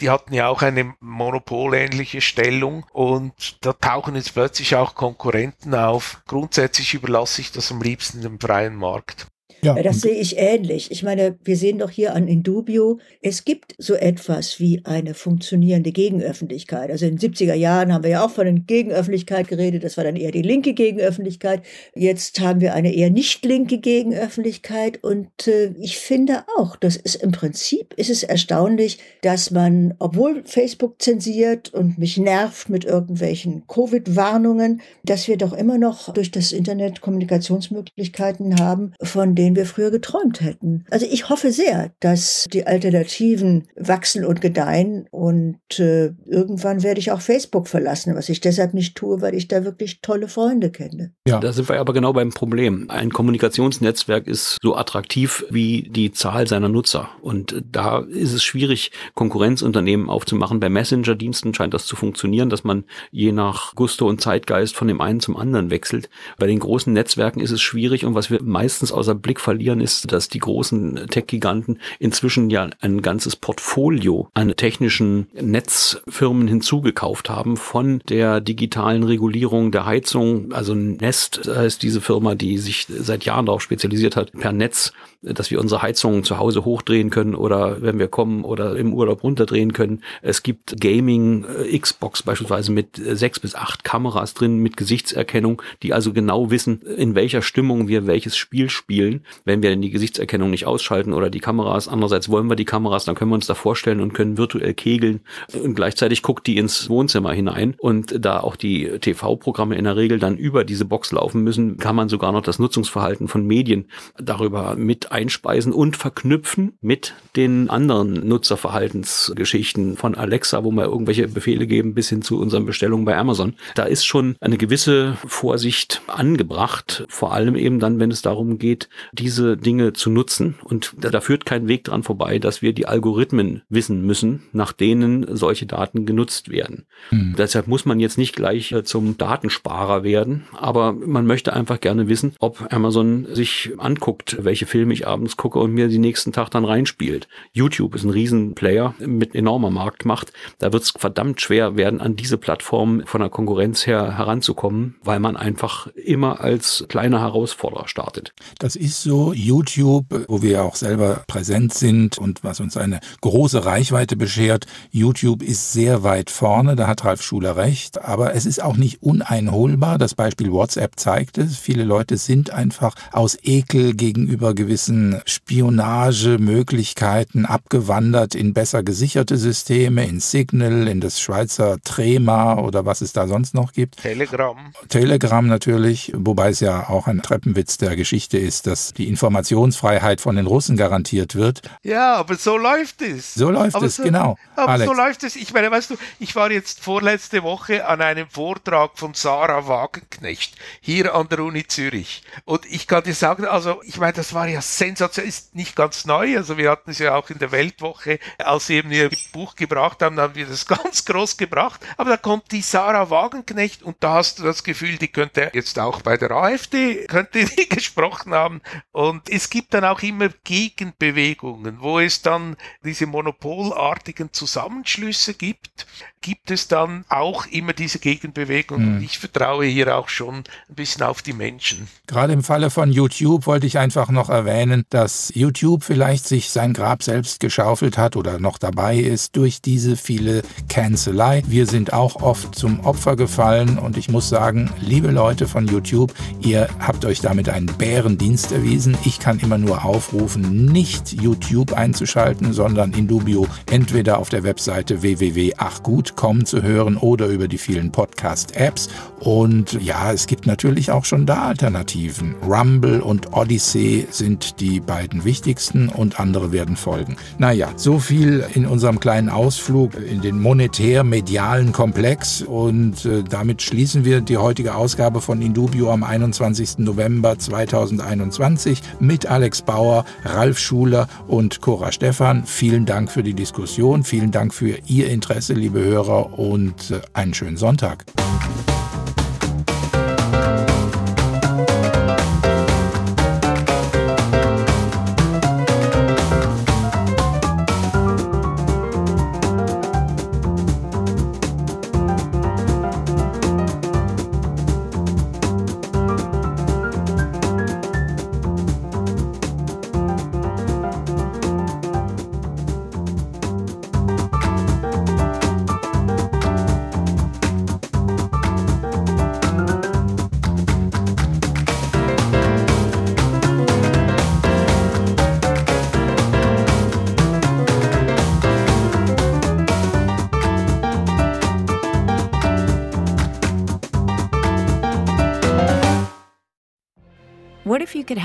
die hatten ja auch eine monopolähnliche Stellung und da tauchen jetzt plötzlich auch Konkurrenten auf. Grundsätzlich überlasse ich das am liebsten dem freien Markt. Ja, das sehe ich ähnlich. Ich meine, wir sehen doch hier an Indubio, es gibt so etwas wie eine funktionierende Gegenöffentlichkeit. Also in den 70er Jahren haben wir ja auch von der Gegenöffentlichkeit geredet, das war dann eher die linke Gegenöffentlichkeit. Jetzt haben wir eine eher nicht linke Gegenöffentlichkeit und äh, ich finde auch, das ist im Prinzip, ist es erstaunlich, dass man, obwohl Facebook zensiert und mich nervt mit irgendwelchen Covid-Warnungen, dass wir doch immer noch durch das Internet Kommunikationsmöglichkeiten haben, von denen denen wir früher geträumt hätten. Also ich hoffe sehr, dass die Alternativen wachsen und gedeihen und äh, irgendwann werde ich auch Facebook verlassen, was ich deshalb nicht tue, weil ich da wirklich tolle Freunde kenne. Ja. Da sind wir aber genau beim Problem. Ein Kommunikationsnetzwerk ist so attraktiv wie die Zahl seiner Nutzer und da ist es schwierig, Konkurrenzunternehmen aufzumachen. Bei Messenger-Diensten scheint das zu funktionieren, dass man je nach Gusto und Zeitgeist von dem einen zum anderen wechselt. Bei den großen Netzwerken ist es schwierig und was wir meistens außer Blick Blick verlieren, ist, dass die großen Tech-Giganten inzwischen ja ein ganzes Portfolio an technischen Netzfirmen hinzugekauft haben von der digitalen Regulierung der Heizung. Also Nest heißt diese Firma, die sich seit Jahren darauf spezialisiert hat, per Netz dass wir unsere Heizungen zu Hause hochdrehen können oder wenn wir kommen oder im Urlaub runterdrehen können. Es gibt Gaming, äh, Xbox beispielsweise mit sechs bis acht Kameras drin mit Gesichtserkennung, die also genau wissen, in welcher Stimmung wir welches Spiel spielen. Wenn wir denn die Gesichtserkennung nicht ausschalten oder die Kameras, andererseits wollen wir die Kameras, dann können wir uns da vorstellen und können virtuell kegeln und gleichzeitig guckt die ins Wohnzimmer hinein und da auch die TV-Programme in der Regel dann über diese Box laufen müssen, kann man sogar noch das Nutzungsverhalten von Medien darüber mit einspeisen und verknüpfen mit den anderen Nutzerverhaltensgeschichten von Alexa, wo wir irgendwelche Befehle geben, bis hin zu unseren Bestellungen bei Amazon. Da ist schon eine gewisse Vorsicht angebracht, vor allem eben dann, wenn es darum geht, diese Dinge zu nutzen. Und da, führt kein Weg dran vorbei, dass wir die Algorithmen wissen müssen, nach denen solche Daten genutzt werden. Mhm. Deshalb muss man jetzt nicht gleich äh, zum Datensparer werden, aber man möchte einfach gerne wissen, ob Amazon sich anguckt, welche Filme ich abends gucke und mir den nächsten Tag dann reinspielt. YouTube ist ein Riesenplayer mit enormer Marktmacht. Da wird es verdammt schwer werden, an diese Plattform von der Konkurrenz her heranzukommen, weil man einfach immer als kleiner Herausforderer startet. Das ist so. YouTube, wo wir auch selber präsent sind und was uns eine große Reichweite beschert. YouTube ist sehr weit vorne, da hat Ralf Schuler recht, aber es ist auch nicht uneinholbar. Das Beispiel WhatsApp zeigt es. Viele Leute sind einfach aus Ekel gegenüber gewissen gewissen Spionagemöglichkeiten abgewandert in besser gesicherte Systeme, in Signal, in das Schweizer Trema oder was es da sonst noch gibt. Telegram. Telegram natürlich, wobei es ja auch ein Treppenwitz der Geschichte ist, dass die Informationsfreiheit von den Russen garantiert wird. Ja, aber so läuft es. So läuft aber es, so, genau. Aber Alex. so läuft es. Ich meine, weißt du, ich war jetzt vorletzte Woche an einem Vortrag von Sarah Wagenknecht hier an der Uni Zürich. Und ich kann dir sagen, also ich meine, das war ja Sensation ist nicht ganz neu. Also wir hatten es ja auch in der Weltwoche, als sie eben ihr Buch gebracht haben, haben wir das ganz groß gebracht. Aber da kommt die Sarah Wagenknecht und da hast du das Gefühl, die könnte jetzt auch bei der AfD, könnte die gesprochen haben. Und es gibt dann auch immer Gegenbewegungen, wo es dann diese monopolartigen Zusammenschlüsse gibt, gibt es dann auch immer diese Gegenbewegung. Hm. Ich vertraue hier auch schon ein bisschen auf die Menschen. Gerade im Falle von YouTube wollte ich einfach noch erwähnen, dass YouTube vielleicht sich sein Grab selbst geschaufelt hat oder noch dabei ist durch diese viele Cancelei. Wir sind auch oft zum Opfer gefallen und ich muss sagen, liebe Leute von YouTube, ihr habt euch damit einen Bärendienst erwiesen. Ich kann immer nur aufrufen, nicht YouTube einzuschalten, sondern in Dubio entweder auf der Webseite www.achgut.com zu hören oder über die vielen Podcast-Apps. Und ja, es gibt natürlich auch schon da Alternativen. Rumble und Odyssey sind die beiden wichtigsten und andere werden folgen. Naja, so viel in unserem kleinen Ausflug in den monetär-medialen Komplex und äh, damit schließen wir die heutige Ausgabe von Indubio am 21. November 2021 mit Alex Bauer, Ralf Schuler und Cora Stephan. Vielen Dank für die Diskussion, vielen Dank für Ihr Interesse, liebe Hörer und äh, einen schönen Sonntag.